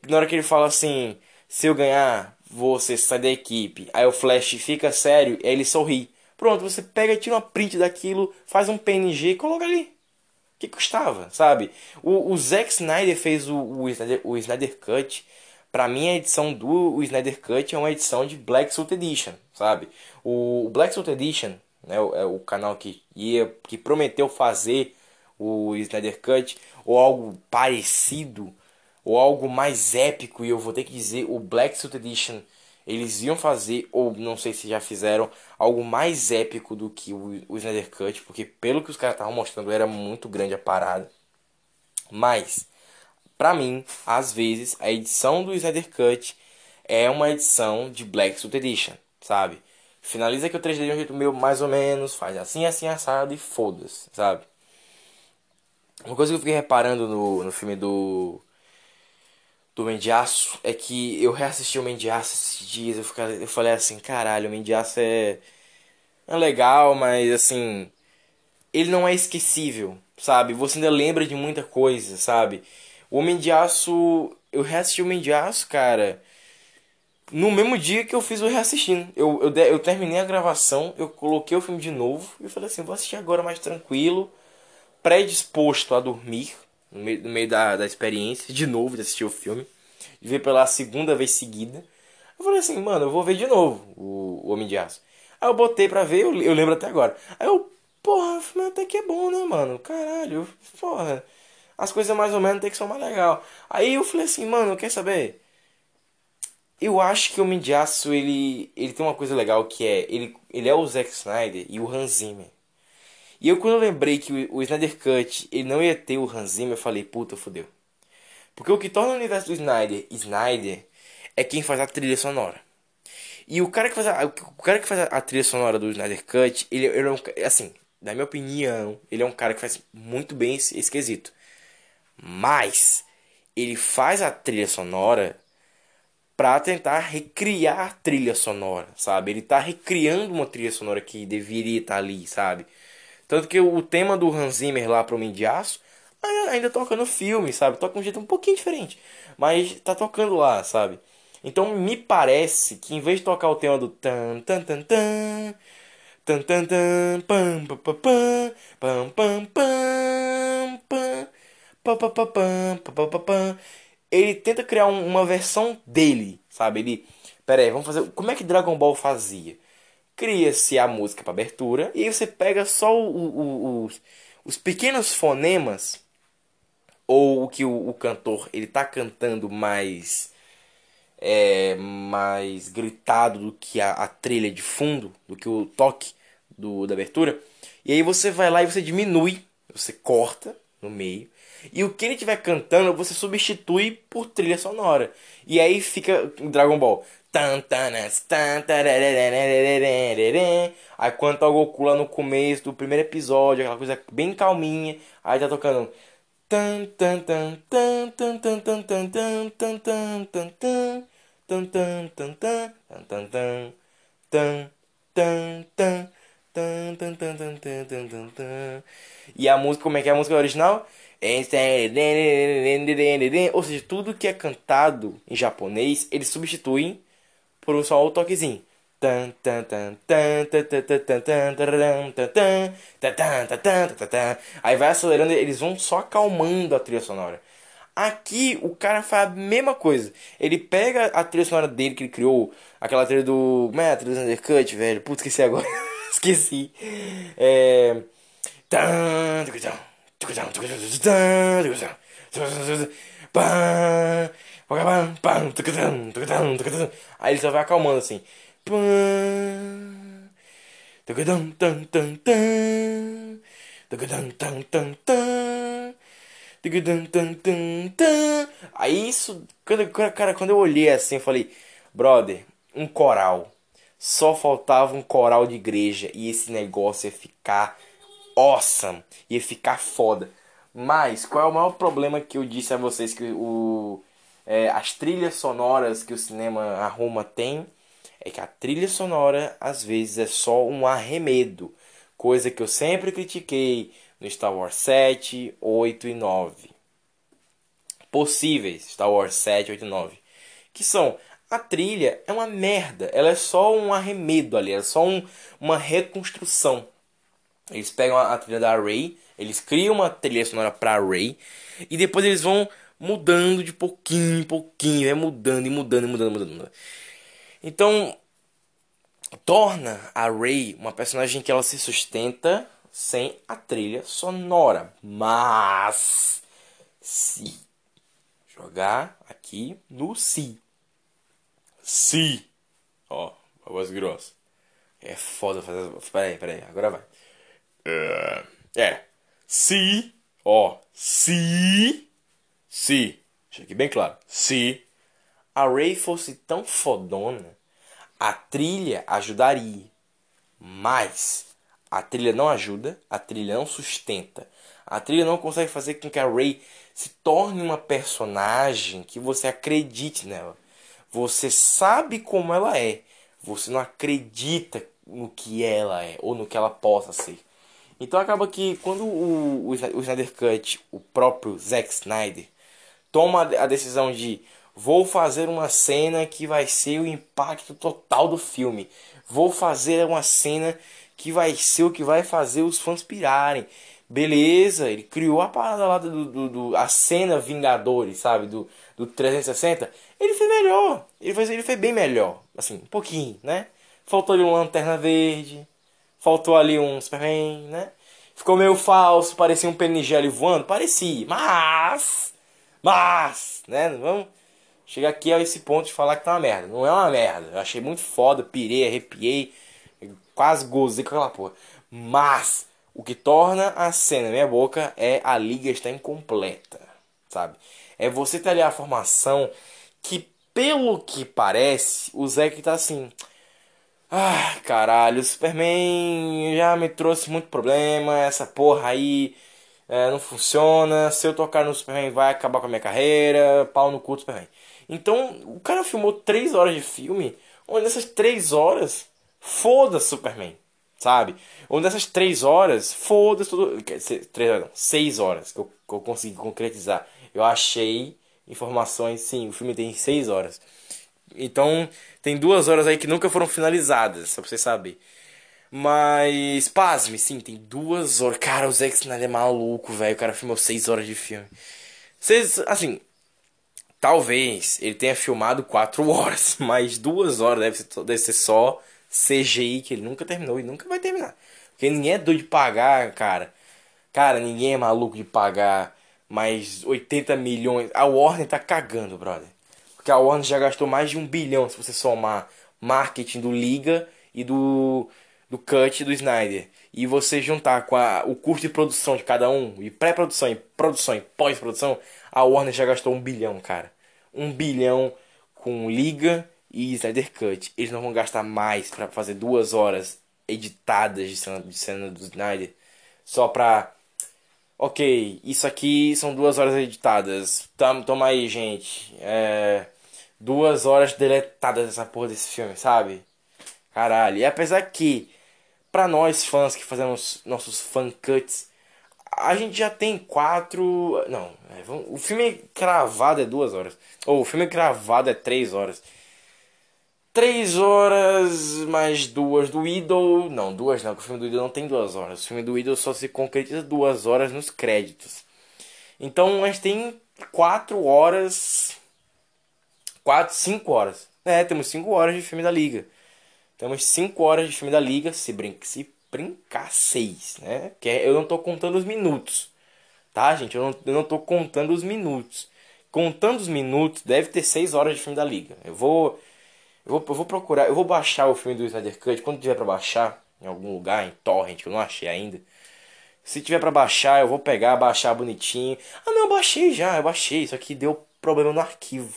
Na hora que ele fala assim: Se eu ganhar, você sai da equipe. Aí o Flash fica sério aí ele sorri. Pronto, você pega, tira uma print daquilo, faz um PNG e coloca ali. que custava, sabe? O, o Zack Snyder fez o, o, Snyder, o Snyder Cut. Pra mim, a edição do Snyder Cut é uma edição de Black Suit Edition, sabe? O, o Black Suit Edition né, é o canal que ia, que prometeu fazer o Snyder Cut ou algo parecido ou algo mais épico e eu vou ter que dizer o Black Suit Edition eles iam fazer ou não sei se já fizeram algo mais épico do que o, o Snyder Cut porque pelo que os caras estavam mostrando era muito grande a parada mas para mim às vezes a edição do Snyder Cut é uma edição de Black Suit Edition sabe finaliza aqui o 3D de um jeito meio mais ou menos faz assim assim assado e foda-se sabe uma coisa que eu fiquei reparando no, no filme do. Do Mendiaço é que eu reassisti o Mendiaço esses dias. Eu, fiquei, eu falei assim: caralho, o Mendiaço é. É legal, mas assim. Ele não é esquecível, sabe? Você ainda lembra de muita coisa, sabe? O Homem de Aço. Eu reassisti o Homem de Aço, cara. No mesmo dia que eu fiz o reassistindo. Eu, eu, eu terminei a gravação, eu coloquei o filme de novo e falei assim: vou assistir agora mais tranquilo predisposto a dormir no meio, no meio da, da experiência, de novo, de assistir o filme, de ver pela segunda vez seguida. Eu falei assim, mano, eu vou ver de novo o, o Homem de Aço. Aí eu botei pra ver, eu, eu lembro até agora. Aí eu, porra, o filme até que é bom, né, mano? Caralho, porra. As coisas mais ou menos tem que ser mais legal. Aí eu falei assim, mano, quer saber? Eu acho que o Homem de Aço, ele, ele tem uma coisa legal que é, ele, ele é o Zack Snyder e o Hans Zimmer. E eu quando eu lembrei que o, Snyder Cut ele não ia ter o Hans Zimmer, eu falei, puta, fodeu. Porque o que torna o universo do Snyder Snyder é quem faz a trilha sonora. E o cara que faz a, o cara que faz a trilha sonora do Snyder Cut, ele, ele é um, assim, na minha opinião, ele é um cara que faz muito bem esse, esse quesito. Mas ele faz a trilha sonora para tentar recriar a trilha sonora, sabe? Ele tá recriando uma trilha sonora que deveria estar tá ali, sabe? Tanto que o tema do Hans Zimmer lá pro Homem de Aço ainda toca no filme, sabe? Toca de um jeito um pouquinho diferente. Mas tá tocando lá, sabe? Então me parece que em vez de tocar o tema do tan tan tan tan tan tan tan pam pam pam pam pam pam pam pam pam pam pam pam pam ele tenta criar uma versão dele, sabe? Ele, pera aí, vamos fazer, como é que Dragon Ball fazia? Cria-se a música para abertura e aí você pega só o, o, os, os pequenos fonemas ou o que o, o cantor ele tá cantando mais é, mais gritado do que a, a, trilha de fundo, do que o toque do, da abertura. E aí você vai lá e você diminui, você corta no meio. E o que ele estiver cantando, você substitui por trilha sonora. E aí fica Dragon Ball. Aí quando tá o Goku lá no começo do primeiro episódio, aquela coisa bem calminha, aí tá tocando. E a música, como é que é a música original? Ou seja, tudo que é cantado em japonês, eles substituem por só o toquezinho. Aí vai acelerando, eles vão só acalmando a trilha sonora. Aqui o cara faz a mesma coisa. Ele pega a trilha sonora dele que ele criou, aquela trilha do. Como é a trilha do Undercut, velho? Putz, esqueci agora. esqueci. É. Aí ele só vai acalmando assim. Aí isso, quando, cara, quando eu olhei assim, eu falei, brother, um coral. Só faltava um coral de igreja e esse negócio ia ficar awesome, ia ficar foda. Mas qual é o maior problema que eu disse a vocês que o é, as trilhas sonoras que o cinema arruma tem é que a trilha sonora às vezes é só um arremedo, coisa que eu sempre critiquei no Star Wars 7, 8 e 9. Possíveis Star Wars 7, 8 e 9, que são a trilha é uma merda. Ela é só um arremedo ali, é só um, uma reconstrução. Eles pegam a, a trilha da Ray, eles criam uma trilha sonora pra Ray, e depois eles vão mudando de pouquinho em pouquinho, é mudando e mudando e mudando, mudando, mudando. Então, torna a Ray uma personagem que ela se sustenta sem a trilha sonora. Mas se jogar aqui no si se. Ó, a voz grossa. É foda fazer. Peraí, peraí, agora vai. É. é. Se. Ó. Se. Se. Deixa aqui bem claro. Se a Ray fosse tão fodona, a trilha ajudaria. Mas a trilha não ajuda, a trilha não sustenta. A trilha não consegue fazer com que a Ray se torne uma personagem que você acredite nela. Você sabe como ela é. Você não acredita no que ela é ou no que ela possa ser. Então acaba que quando o, o, o Snyder Cut, o próprio Zack Snyder, toma a decisão de vou fazer uma cena que vai ser o impacto total do filme. Vou fazer uma cena que vai ser o que vai fazer os fãs pirarem. Beleza, ele criou a parada lá do, do, do a cena Vingadores, sabe? Do, do 360. Ele fez melhor. Ele fez, ele fez bem melhor. Assim, um pouquinho, né? Faltou ali uma lanterna verde. Faltou ali um Superman, né? Ficou meio falso, parecia um penigele voando. Parecia, mas. Mas, né? Vamos chegar aqui a esse ponto de falar que tá uma merda. Não é uma merda. Eu achei muito foda, pirei, arrepiei. Quase gozei com aquela porra. Mas, o que torna a cena na minha boca é a liga estar incompleta, sabe? É você ter ali a formação que, pelo que parece, o Zack tá assim. Ah, caralho, o Superman já me trouxe muito problema. Essa porra aí é, não funciona. Se eu tocar no Superman, vai acabar com a minha carreira. Pau no cu do Superman. Então, o cara filmou 3 horas de filme. Onde nessas 3 horas, foda-se Superman. Sabe? Onde nessas 3 horas, foda-se tudo. 3 horas, não, 6 horas que eu, que eu consegui concretizar. Eu achei informações, sim, o filme tem 6 horas. Então, tem duas horas aí que nunca foram finalizadas, só pra você saber. Mas, pasme, sim, tem duas horas. Cara, o Zack Snyder é maluco, velho. O cara filmou 6 horas de filme. Vocês, assim, talvez ele tenha filmado 4 horas, mas duas horas deve ser, deve ser só CGI que ele nunca terminou e nunca vai terminar. Porque ninguém é doido de pagar, cara. Cara, ninguém é maluco de pagar mais 80 milhões. A Warner tá cagando, brother. Porque a Warner já gastou mais de um bilhão se você somar marketing do Liga e do, do Cut do Snyder. E você juntar com a, o custo de produção de cada um, e pré-produção, e produção, e pós-produção, a Warner já gastou um bilhão, cara. Um bilhão com Liga e Snyder Cut. Eles não vão gastar mais para fazer duas horas editadas de cena, de cena do Snyder só pra ok, isso aqui são duas horas editadas. Toma aí, gente. É, duas horas deletadas dessa porra desse filme, sabe? Caralho. E apesar que, pra nós fãs que fazemos nossos fan cuts, a gente já tem quatro. Não, é, o filme cravado é duas horas. Ou o filme cravado é três horas. 3 horas mais duas do Idol. Não, duas não, o filme do Idol não tem duas horas. O filme do Idol só se concretiza duas horas nos créditos. Então a gente tem 4 horas. 4, 5 horas. É, temos 5 horas de filme da Liga. Temos 5 horas de filme da Liga. Se, se brincar 6, né? Que eu não tô contando os minutos. Tá, gente? Eu não, eu não tô contando os minutos. Contando os minutos, deve ter 6 horas de filme da Liga. Eu vou eu vou, eu vou procurar, eu vou baixar o filme do Snyder Cut quando tiver para baixar em algum lugar, em torrent, que eu não achei ainda. Se tiver para baixar, eu vou pegar, baixar bonitinho. Ah, não, eu baixei já, eu baixei, só que deu problema no arquivo.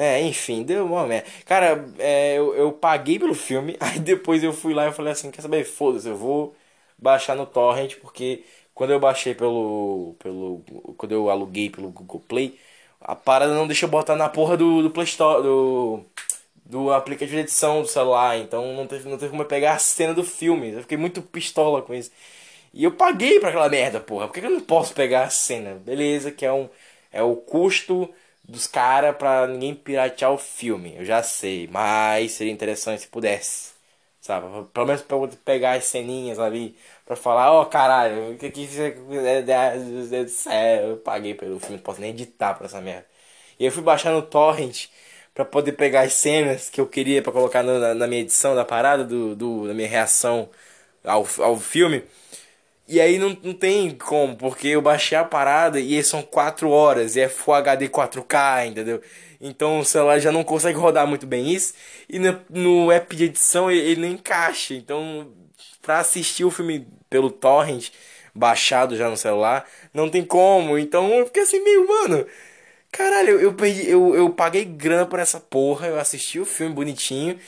É, enfim, deu uma merda. Cara, é, eu, eu paguei pelo filme, aí depois eu fui lá e falei assim, quer saber, foda-se, eu vou baixar no torrent, porque quando eu baixei pelo, pelo, quando eu aluguei pelo Google Play, a parada não deixa eu botar na porra do, do Play Store, do do aplicativo de edição do celular, então não teve, não teve como eu pegar a cena do filme. Eu fiquei muito pistola com isso. E eu paguei pra aquela merda, porra. Por que eu não posso pegar a cena? Beleza, que é um é o custo dos caras pra ninguém piratear o filme. Eu já sei, mas seria interessante se pudesse. Sabe? Pelo menos pra eu pegar as ceninhas ali pra falar, ó oh, caralho, o que que você. Deus do céu, eu paguei pelo filme, não posso nem editar pra essa merda. E eu fui baixar no Torrent pra poder pegar as cenas que eu queria pra colocar na, na minha edição da parada, do, do, da minha reação ao, ao filme. E aí não, não tem como, porque eu baixei a parada e são 4 horas e é Full HD 4K, entendeu? Então o celular já não consegue rodar muito bem isso. E no, no app de edição ele, ele não encaixa. Então, pra assistir o filme pelo torrent, baixado já no celular, não tem como. Então eu fiquei assim, meio, mano. Caralho, eu, eu perdi, eu, eu paguei grana por essa porra, eu assisti o filme bonitinho.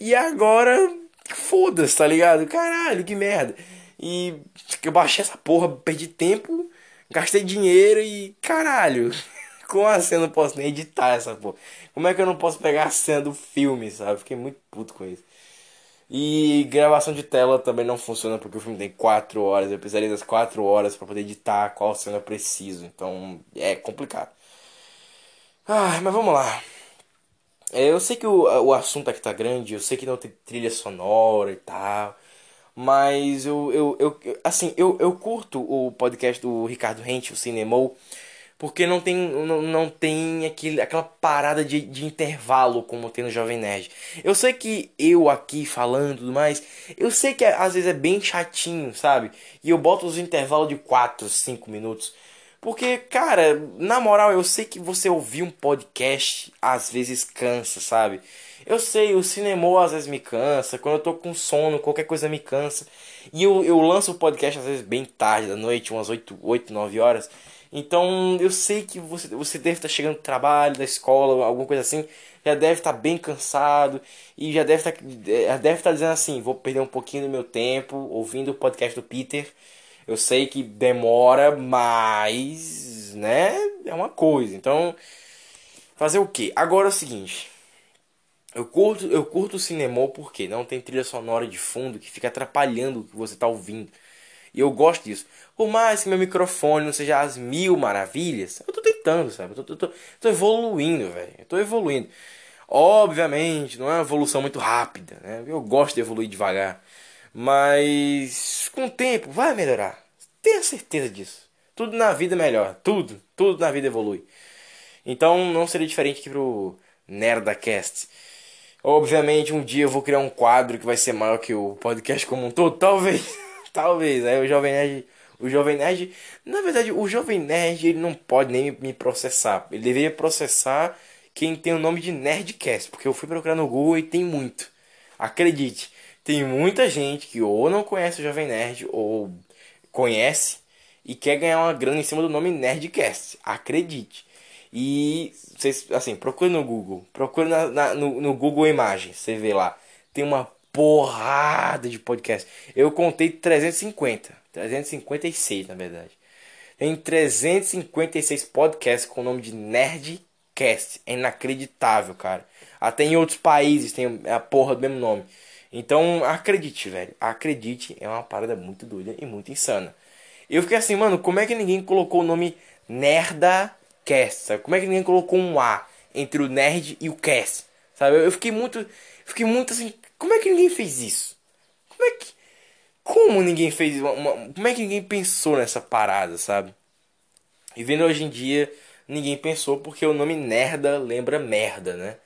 E agora, foda-se, tá ligado? Caralho, que merda. E eu baixei essa porra, perdi tempo, gastei dinheiro e caralho. Como assim eu não posso nem editar essa porra? Como é que eu não posso pegar a cena do filme, sabe? Fiquei muito puto com isso. E gravação de tela também não funciona porque o filme tem 4 horas. Eu precisaria das 4 horas para poder editar qual cena eu preciso. Então é complicado. Ah, mas vamos lá. É, eu sei que o, o assunto aqui tá grande, eu sei que não tem trilha sonora e tal. Mas eu, eu, eu assim, eu, eu curto o podcast do Ricardo Rente, o Cinemou, porque não tem, não, não tem aquele, aquela parada de, de intervalo como tem no Jovem Nerd. Eu sei que eu aqui falando tudo mais, eu sei que às vezes é bem chatinho, sabe? E eu boto os intervalos de 4, 5 minutos. Porque, cara, na moral, eu sei que você ouvir um podcast às vezes cansa, sabe? Eu sei, o cinema às vezes me cansa, quando eu tô com sono, qualquer coisa me cansa. E eu, eu lanço o podcast às vezes bem tarde da noite, umas 8, 8 9 horas. Então eu sei que você, você deve estar chegando do trabalho, da escola, alguma coisa assim, já deve estar bem cansado e já deve estar, já deve estar dizendo assim: vou perder um pouquinho do meu tempo ouvindo o podcast do Peter. Eu sei que demora, mas, né, é uma coisa. Então, fazer o que? Agora é o seguinte. Eu curto, eu curto o cinema porque não tem trilha sonora de fundo que fica atrapalhando o que você está ouvindo. E eu gosto disso. Por mais que meu microfone não seja as mil maravilhas, eu tô tentando, sabe? Eu tô, tô, tô, tô evoluindo, velho. Eu tô evoluindo. Obviamente, não é uma evolução muito rápida, né? Eu gosto de evoluir devagar. Mas com o tempo vai melhorar. Tenha certeza disso. Tudo na vida melhora. Tudo. Tudo na vida evolui. Então não seria diferente aqui pro Nerdacast. Obviamente, um dia eu vou criar um quadro que vai ser maior que o podcast como um todo. Talvez. Talvez. Aí o Jovem Nerd. O Jovem Nerd. Na verdade, o Jovem Nerd ele não pode nem me processar. Ele deveria processar quem tem o nome de Nerdcast. Porque eu fui procurar no Google e tem muito. Acredite. Tem muita gente que ou não conhece o Jovem Nerd ou conhece e quer ganhar uma grana em cima do nome Nerdcast. Acredite. E vocês, assim, procure no Google. Procure na, na, no, no Google Imagens. Você vê lá. Tem uma porrada de podcast. Eu contei 350. 356, na verdade. Tem 356 podcasts com o nome de Nerdcast. É inacreditável, cara. Até em outros países tem a porra do mesmo nome. Então, acredite, velho. Acredite, é uma parada muito doida e muito insana. Eu fiquei assim, mano, como é que ninguém colocou o nome Nerda cast, sabe? Como é que ninguém colocou um A entre o nerd e o cast, sabe? Eu fiquei muito, fiquei muito assim, como é que ninguém fez isso? Como é que, como ninguém fez, uma, uma, como é que ninguém pensou nessa parada, sabe? E vendo hoje em dia, ninguém pensou porque o nome Nerda lembra merda, né?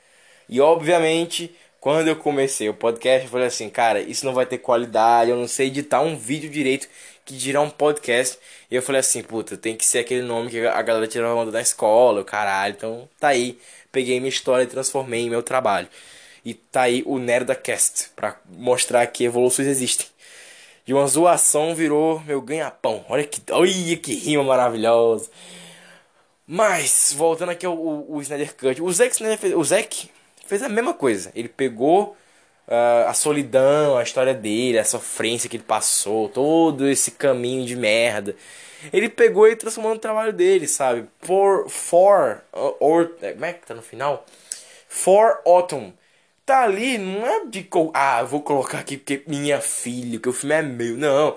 E obviamente, quando eu comecei o podcast, eu falei assim, cara, isso não vai ter qualidade, eu não sei editar um vídeo direito que dirá um podcast. E eu falei assim, puta, tem que ser aquele nome que a galera tirava onda da escola, o caralho. Então, tá aí. Peguei minha história e transformei em meu trabalho. E tá aí o Nerdacast, pra mostrar que evoluções existem. De uma zoação virou meu ganha-pão. Olha que, olha que rima maravilhosa. Mas, voltando aqui ao, ao, ao Snyder Cut. O Zack Snyder fez, o Zack fez a mesma coisa. Ele pegou uh, a solidão, a história dele, a sofrência que ele passou, todo esse caminho de merda. Ele pegou e transformou no trabalho dele, sabe? For, for, or, como é que tá no final? For Autumn. Tá ali, não é de. Ah, vou colocar aqui porque minha filha, que o filme é meu. Não.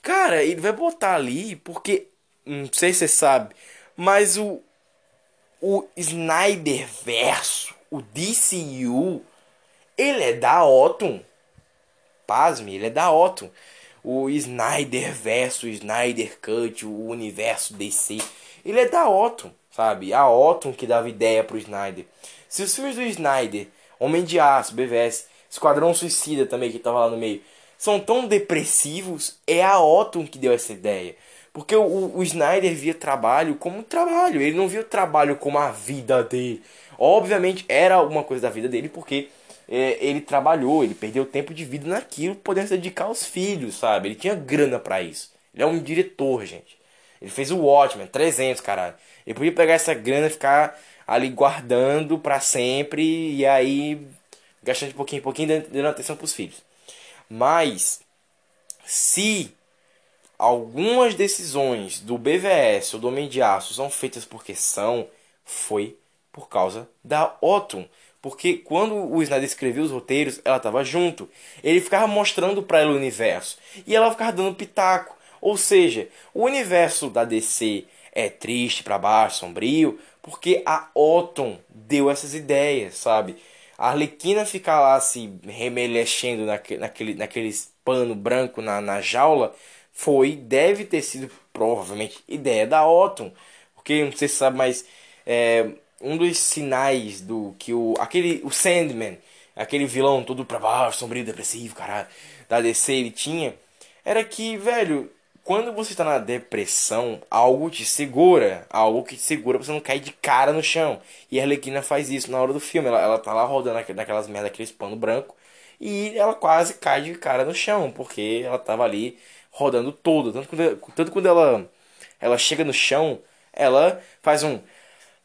Cara, ele vai botar ali porque. Não sei se você sabe, mas o, o Snyder verso, o DCU, ele é da Otton. Pasme, ele é da Otton. O Snyder verso, o Snyder Cut, o universo DC, ele é da Otton, sabe? A Otton que dava ideia pro Snyder. Se os filmes do Snyder, Homem de Aço, BVS, Esquadrão Suicida também que tava lá no meio, são tão depressivos, é a Otton que deu essa ideia. Porque o, o Snyder via trabalho como trabalho, ele não via o trabalho como a vida dele. Obviamente era alguma coisa da vida dele, porque é, ele trabalhou, ele perdeu tempo de vida naquilo, podendo se dedicar aos filhos, sabe? Ele tinha grana para isso. Ele é um diretor, gente. Ele fez o Watchmen, 300, caralho. Ele podia pegar essa grana e ficar ali guardando para sempre e aí gastando de pouquinho em pouquinho, dando atenção pros filhos. Mas se algumas decisões do BVS ou do Homem de Aço são feitas porque são, foi por causa da Otton. Porque quando o Snyder escreveu os roteiros, ela estava junto. Ele ficava mostrando para ela o universo. E ela ficava dando pitaco. Ou seja, o universo da DC é triste, para baixo, sombrio, porque a Otton deu essas ideias, sabe? A Arlequina ficar lá se remelexendo naquele, naquele, naqueles pano branco na, na jaula foi, deve ter sido provavelmente ideia da Otton, porque não sei se sabe, mas é, um dos sinais do que o aquele o Sandman, aquele vilão todo pra baixo, sombrio, depressivo, caralho, da DC ele tinha, era que, velho, quando você está na depressão, algo te segura, algo que te segura pra você não cair de cara no chão. E a Arlequina faz isso na hora do filme, ela, ela tá lá rodando naquelas merda, aqueles pano branco, e ela quase cai de cara no chão, porque ela tava ali rodando todo. Tanto quando, tanto quando ela, ela chega no chão, ela faz um.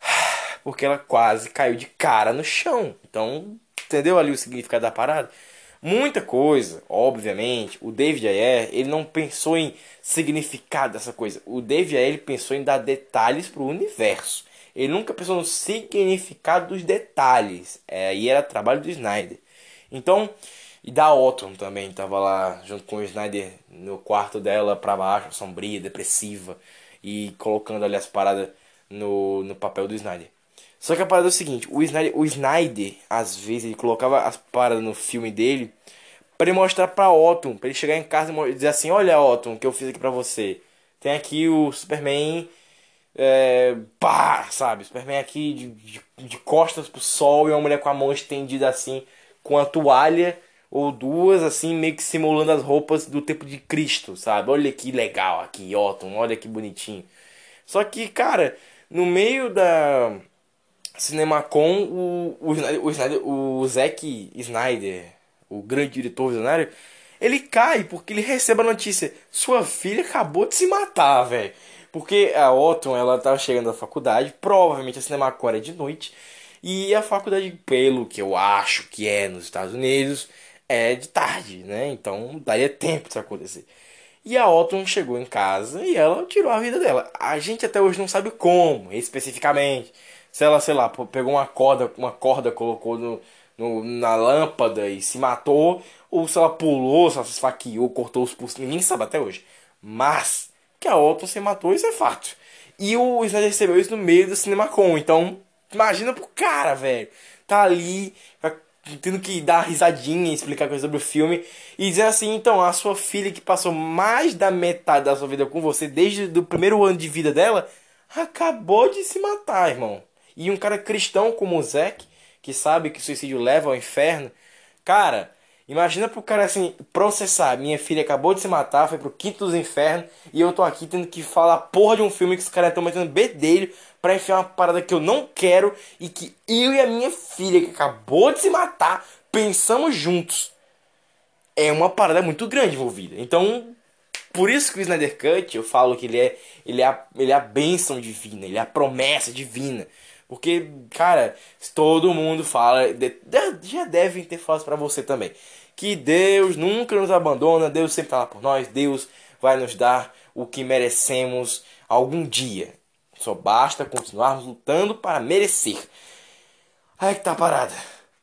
Porque ela quase caiu de cara no chão. Então, entendeu ali o significado da parada? Muita coisa, obviamente. O David Ayer, ele não pensou em significado dessa coisa. O David Ayer, ele pensou em dar detalhes para o universo. Ele nunca pensou no significado dos detalhes. É, aí era trabalho do Snyder. Então, e da Otton também, tava lá junto com o Snyder no quarto dela pra baixo, sombria, depressiva, e colocando ali as paradas no, no papel do Snyder. Só que a parada é o seguinte, o Snyder, o Snyder, às vezes, ele colocava as paradas no filme dele para ele mostrar pra Otton, pra ele chegar em casa e dizer assim, olha Otton, o que eu fiz aqui pra você. Tem aqui o Superman, é, pá, sabe? Superman aqui de, de, de costas pro sol e uma mulher com a mão estendida assim, com a toalha ou duas, assim, meio que simulando as roupas do tempo de Cristo, sabe? Olha que legal aqui, Otton, olha que bonitinho. Só que, cara, no meio da CinemaCon, o, o, o, Snyder, o Zack Snyder, o grande diretor visionário, ele cai porque ele recebe a notícia: sua filha acabou de se matar, velho. Porque a Otton, ela tava chegando da faculdade, provavelmente a CinemaCon era de noite, e a faculdade, pelo que eu acho que é nos Estados Unidos, é de tarde, né? Então daria tempo disso acontecer. E a Otton chegou em casa e ela tirou a vida dela. A gente até hoje não sabe como, especificamente. Se ela, sei lá, pegou uma corda, uma corda, colocou no, no, na lâmpada e se matou, ou se ela pulou, se ela se esfaqueou, cortou os pulsos, ninguém sabe até hoje. Mas que a Otton se matou, isso é fato. E o Snyder recebeu isso no meio do CinemaCon, então imagina pro cara, velho. Tá ali, vai tendo que dar risadinha explicar coisas sobre o filme. E dizer assim, então, a sua filha que passou mais da metade da sua vida com você, desde o primeiro ano de vida dela, acabou de se matar, irmão. E um cara cristão como o Zack, que sabe que o suicídio leva ao inferno, cara, imagina pro cara assim, processar, minha filha acabou de se matar, foi pro quinto dos infernos, e eu tô aqui tendo que falar porra de um filme que os caras estão metendo bedelho para enfiar uma parada que eu não quero e que eu e a minha filha, que acabou de se matar, pensamos juntos. É uma parada muito grande envolvida. Então, por isso que o Snyder Cut, eu falo que ele é, ele é, a, ele é a bênção divina, ele é a promessa divina. Porque, cara, todo mundo fala, já devem ter falado para você também, que Deus nunca nos abandona, Deus sempre fala por nós, Deus vai nos dar o que merecemos algum dia. Só basta continuarmos lutando para merecer. Aí que tá a parada.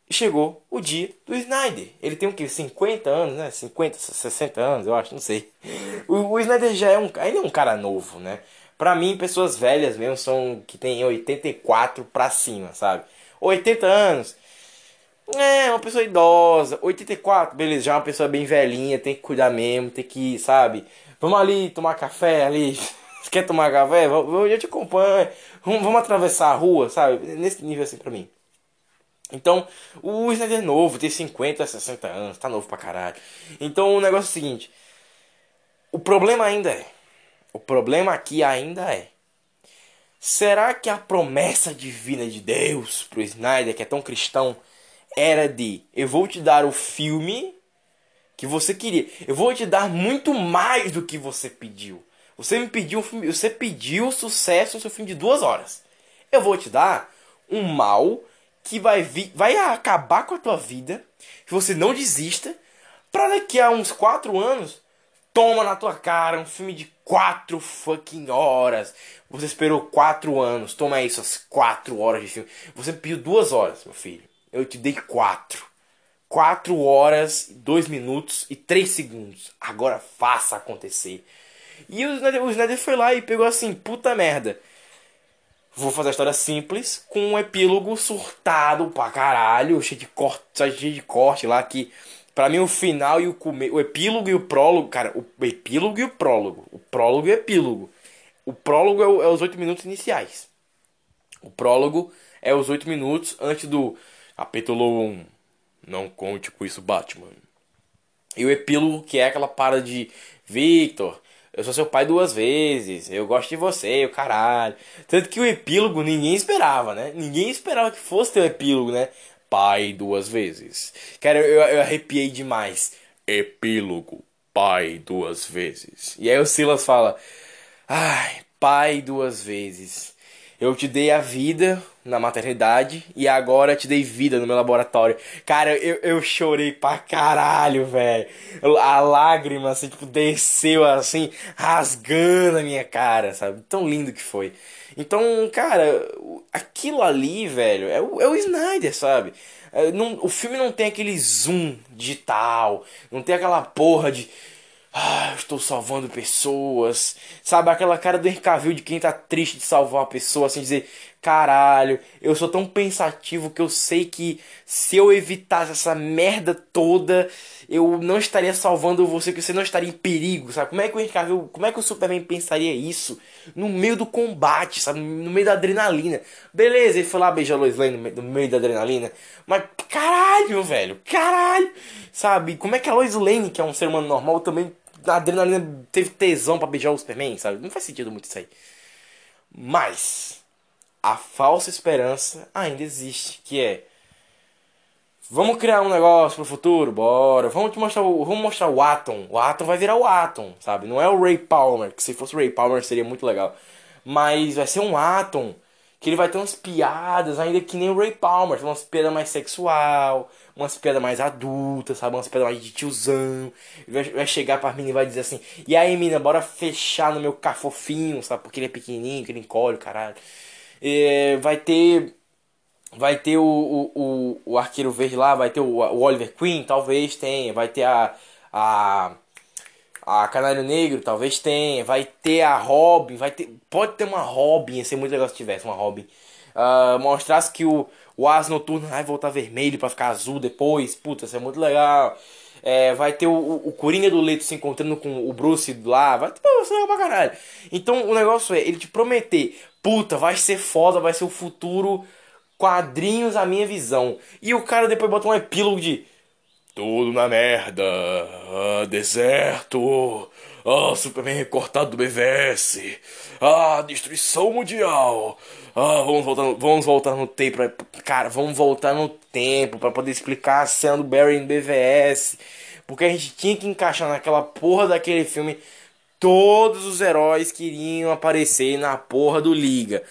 Chegou o dia do Snyder. Ele tem o que? 50 anos, né? 50, 60 anos, eu acho, não sei. O, o Snyder já é um, ainda é um cara novo, né? Pra mim, pessoas velhas mesmo são que tem 84 pra cima, sabe? 80 anos. É, uma pessoa idosa. 84, beleza, já é uma pessoa bem velhinha, tem que cuidar mesmo, tem que, sabe? Vamos ali tomar café ali. Você quer tomar café? Eu te acompanho. Vamos, vamos atravessar a rua, sabe? Nesse nível assim pra mim. Então, o Snyder é novo, tem 50, 60 anos, tá novo pra caralho. Então o negócio é o seguinte. O problema ainda é. O problema aqui ainda é. Será que a promessa divina de Deus pro Snyder, que é tão cristão, era de eu vou te dar o filme que você queria. Eu vou te dar muito mais do que você pediu. Você me pediu um filme, você pediu sucesso no seu filme de duas horas. Eu vou te dar um mal que vai vai acabar com a tua vida, que você não desista, para daqui a uns quatro anos toma na tua cara um filme de quatro fucking horas. Você esperou quatro anos, toma isso, as quatro horas de filme. Você pediu duas horas, meu filho. Eu te dei quatro. Quatro horas, dois minutos e três segundos. Agora faça acontecer. E o Snyder, o Snyder foi lá e pegou assim, puta merda. Vou fazer a história simples, com um epílogo surtado pra caralho, cheio de corte, cheio de corte lá que. Pra mim, o final e o come... o epílogo e o prólogo, cara, o epílogo e o prólogo. O prólogo e o epílogo. O prólogo é, o, é os oito minutos iniciais. O prólogo é os oito minutos antes do capítulo 1. Não conte com isso, Batman. E o epílogo, que é aquela parada de Victor, eu sou seu pai duas vezes, eu gosto de você, o caralho. Tanto que o epílogo ninguém esperava, né? Ninguém esperava que fosse ter o epílogo, né? Pai duas vezes. Cara, eu, eu arrepiei demais. Epílogo, pai duas vezes. E aí o Silas fala: Ai, pai duas vezes. Eu te dei a vida na maternidade e agora te dei vida no meu laboratório. Cara, eu, eu chorei pra caralho, velho. A lágrima, assim, tipo, desceu assim, rasgando a minha cara, sabe? Tão lindo que foi. Então, cara, aquilo ali, velho, é o, é o Snyder, sabe? É, não, o filme não tem aquele zoom digital, não tem aquela porra de ah, estou salvando pessoas. Sabe, aquela cara do Henry de quem tá triste de salvar uma pessoa, assim, dizer, caralho, eu sou tão pensativo que eu sei que se eu evitasse essa merda toda, eu não estaria salvando você, que você não estaria em perigo, sabe? Como é que o Henry como é que o Superman pensaria isso no meio do combate, sabe? No meio da adrenalina. Beleza, ele foi lá beijar a Lois Lane no meio da adrenalina, mas caralho, velho, caralho, sabe? Como é que a Lois Lane, que é um ser humano normal, também a adrenalina teve tesão para beijar o Superman, sabe? Não faz sentido muito isso aí. Mas a falsa esperança ainda existe, que é Vamos criar um negócio pro futuro, bora. Vamos te mostrar o, vamos mostrar o Atom. O Atom vai virar o Atom, sabe? Não é o Ray Palmer, que se fosse o Ray Palmer seria muito legal. Mas vai ser um Atom que ele vai ter umas piadas, ainda que nem o Ray Palmer, umas piadas mais sexual, umas piadas mais adultas, sabe? Umas piadas mais de tiozão. Ele vai, vai chegar pra mim e vai dizer assim: E aí, mina, bora fechar no meu cafofinho, sabe? Porque ele é pequenininho, que ele encolhe, caralho. É, vai ter. Vai ter o, o, o, Arqueiro Verde lá, vai ter o, o Oliver Queen, talvez tenha. Vai ter a. a a Canário Negro talvez tenha, vai ter a Robin, vai ter, pode ter uma Robin, ia ser muito legal se tivesse uma Robin. Uh, mostrasse que o, o As Noturno vai voltar vermelho para ficar azul depois, puta, isso é muito legal. É, vai ter o, o, Coringa do Leito se encontrando com o Bruce lá, vai ter legal pra caralho. Então o negócio é ele te prometer, puta, vai ser foda, vai ser o futuro, quadrinhos a minha visão. E o cara depois bota um epílogo de tudo na merda. Ah, deserto. Ah, Superman recortado do BVS. Ah, destruição mundial. Ah, vamos voltar, no, vamos voltar no tempo. Cara, vamos voltar no tempo para poder explicar a cena do Barry no BVS. Porque a gente tinha que encaixar naquela porra daquele filme todos os heróis que iriam aparecer na porra do Liga.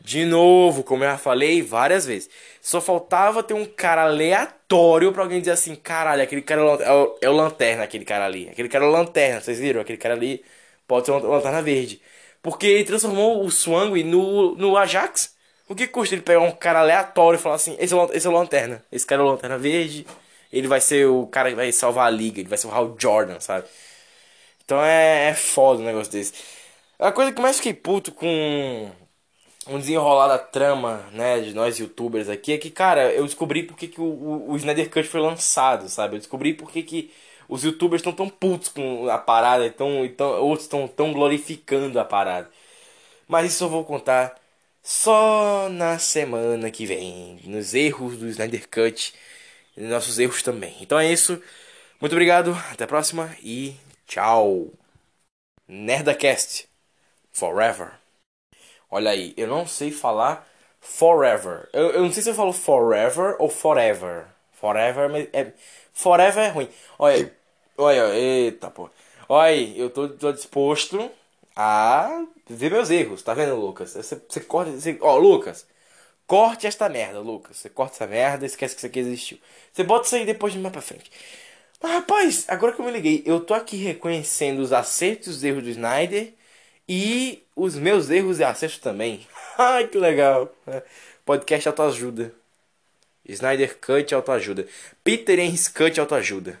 De novo, como eu já falei várias vezes, só faltava ter um cara aleatório pra alguém dizer assim: caralho, aquele cara é o, é o lanterna, aquele cara ali. Aquele cara é o lanterna, vocês viram? Aquele cara ali pode ser uma lanterna verde. Porque ele transformou o Swang no, no Ajax. O que custa ele pegar um cara aleatório e falar assim: esse é, o, esse é o lanterna, esse cara é o lanterna verde, ele vai ser o cara que vai salvar a liga, ele vai ser o Hal Jordan, sabe? Então é, é foda um negócio desse. A coisa que mais fiquei puto com um desenrolar da trama, né, de nós youtubers aqui, é que, cara, eu descobri porque que o, o, o Snyder Cut foi lançado, sabe? Eu descobri porque que os youtubers estão tão putos com a parada, então, então outros estão tão glorificando a parada. Mas isso eu vou contar só na semana que vem, nos erros do Snyder Cut, e nossos erros também. Então é isso. Muito obrigado, até a próxima e tchau. Nerdacast Forever. Olha aí, eu não sei falar forever. Eu, eu não sei se eu falo forever ou forever. Forever é. Forever é ruim. Olha, olha, eita pô. Olha, eu tô, tô disposto a ver meus erros, tá vendo, Lucas? Você, você corta. Você, ó, Lucas, corte esta merda, Lucas. Você corta essa merda, esquece que isso aqui existiu. Você bota isso aí depois de mais pra frente. Mas rapaz, agora que eu me liguei, eu tô aqui reconhecendo os acertos e os erros do Snyder e os meus erros e acertos também. Ai, que legal. É, podcast autoajuda. Snyder Cut autoajuda. Peter Henry Cut autoajuda.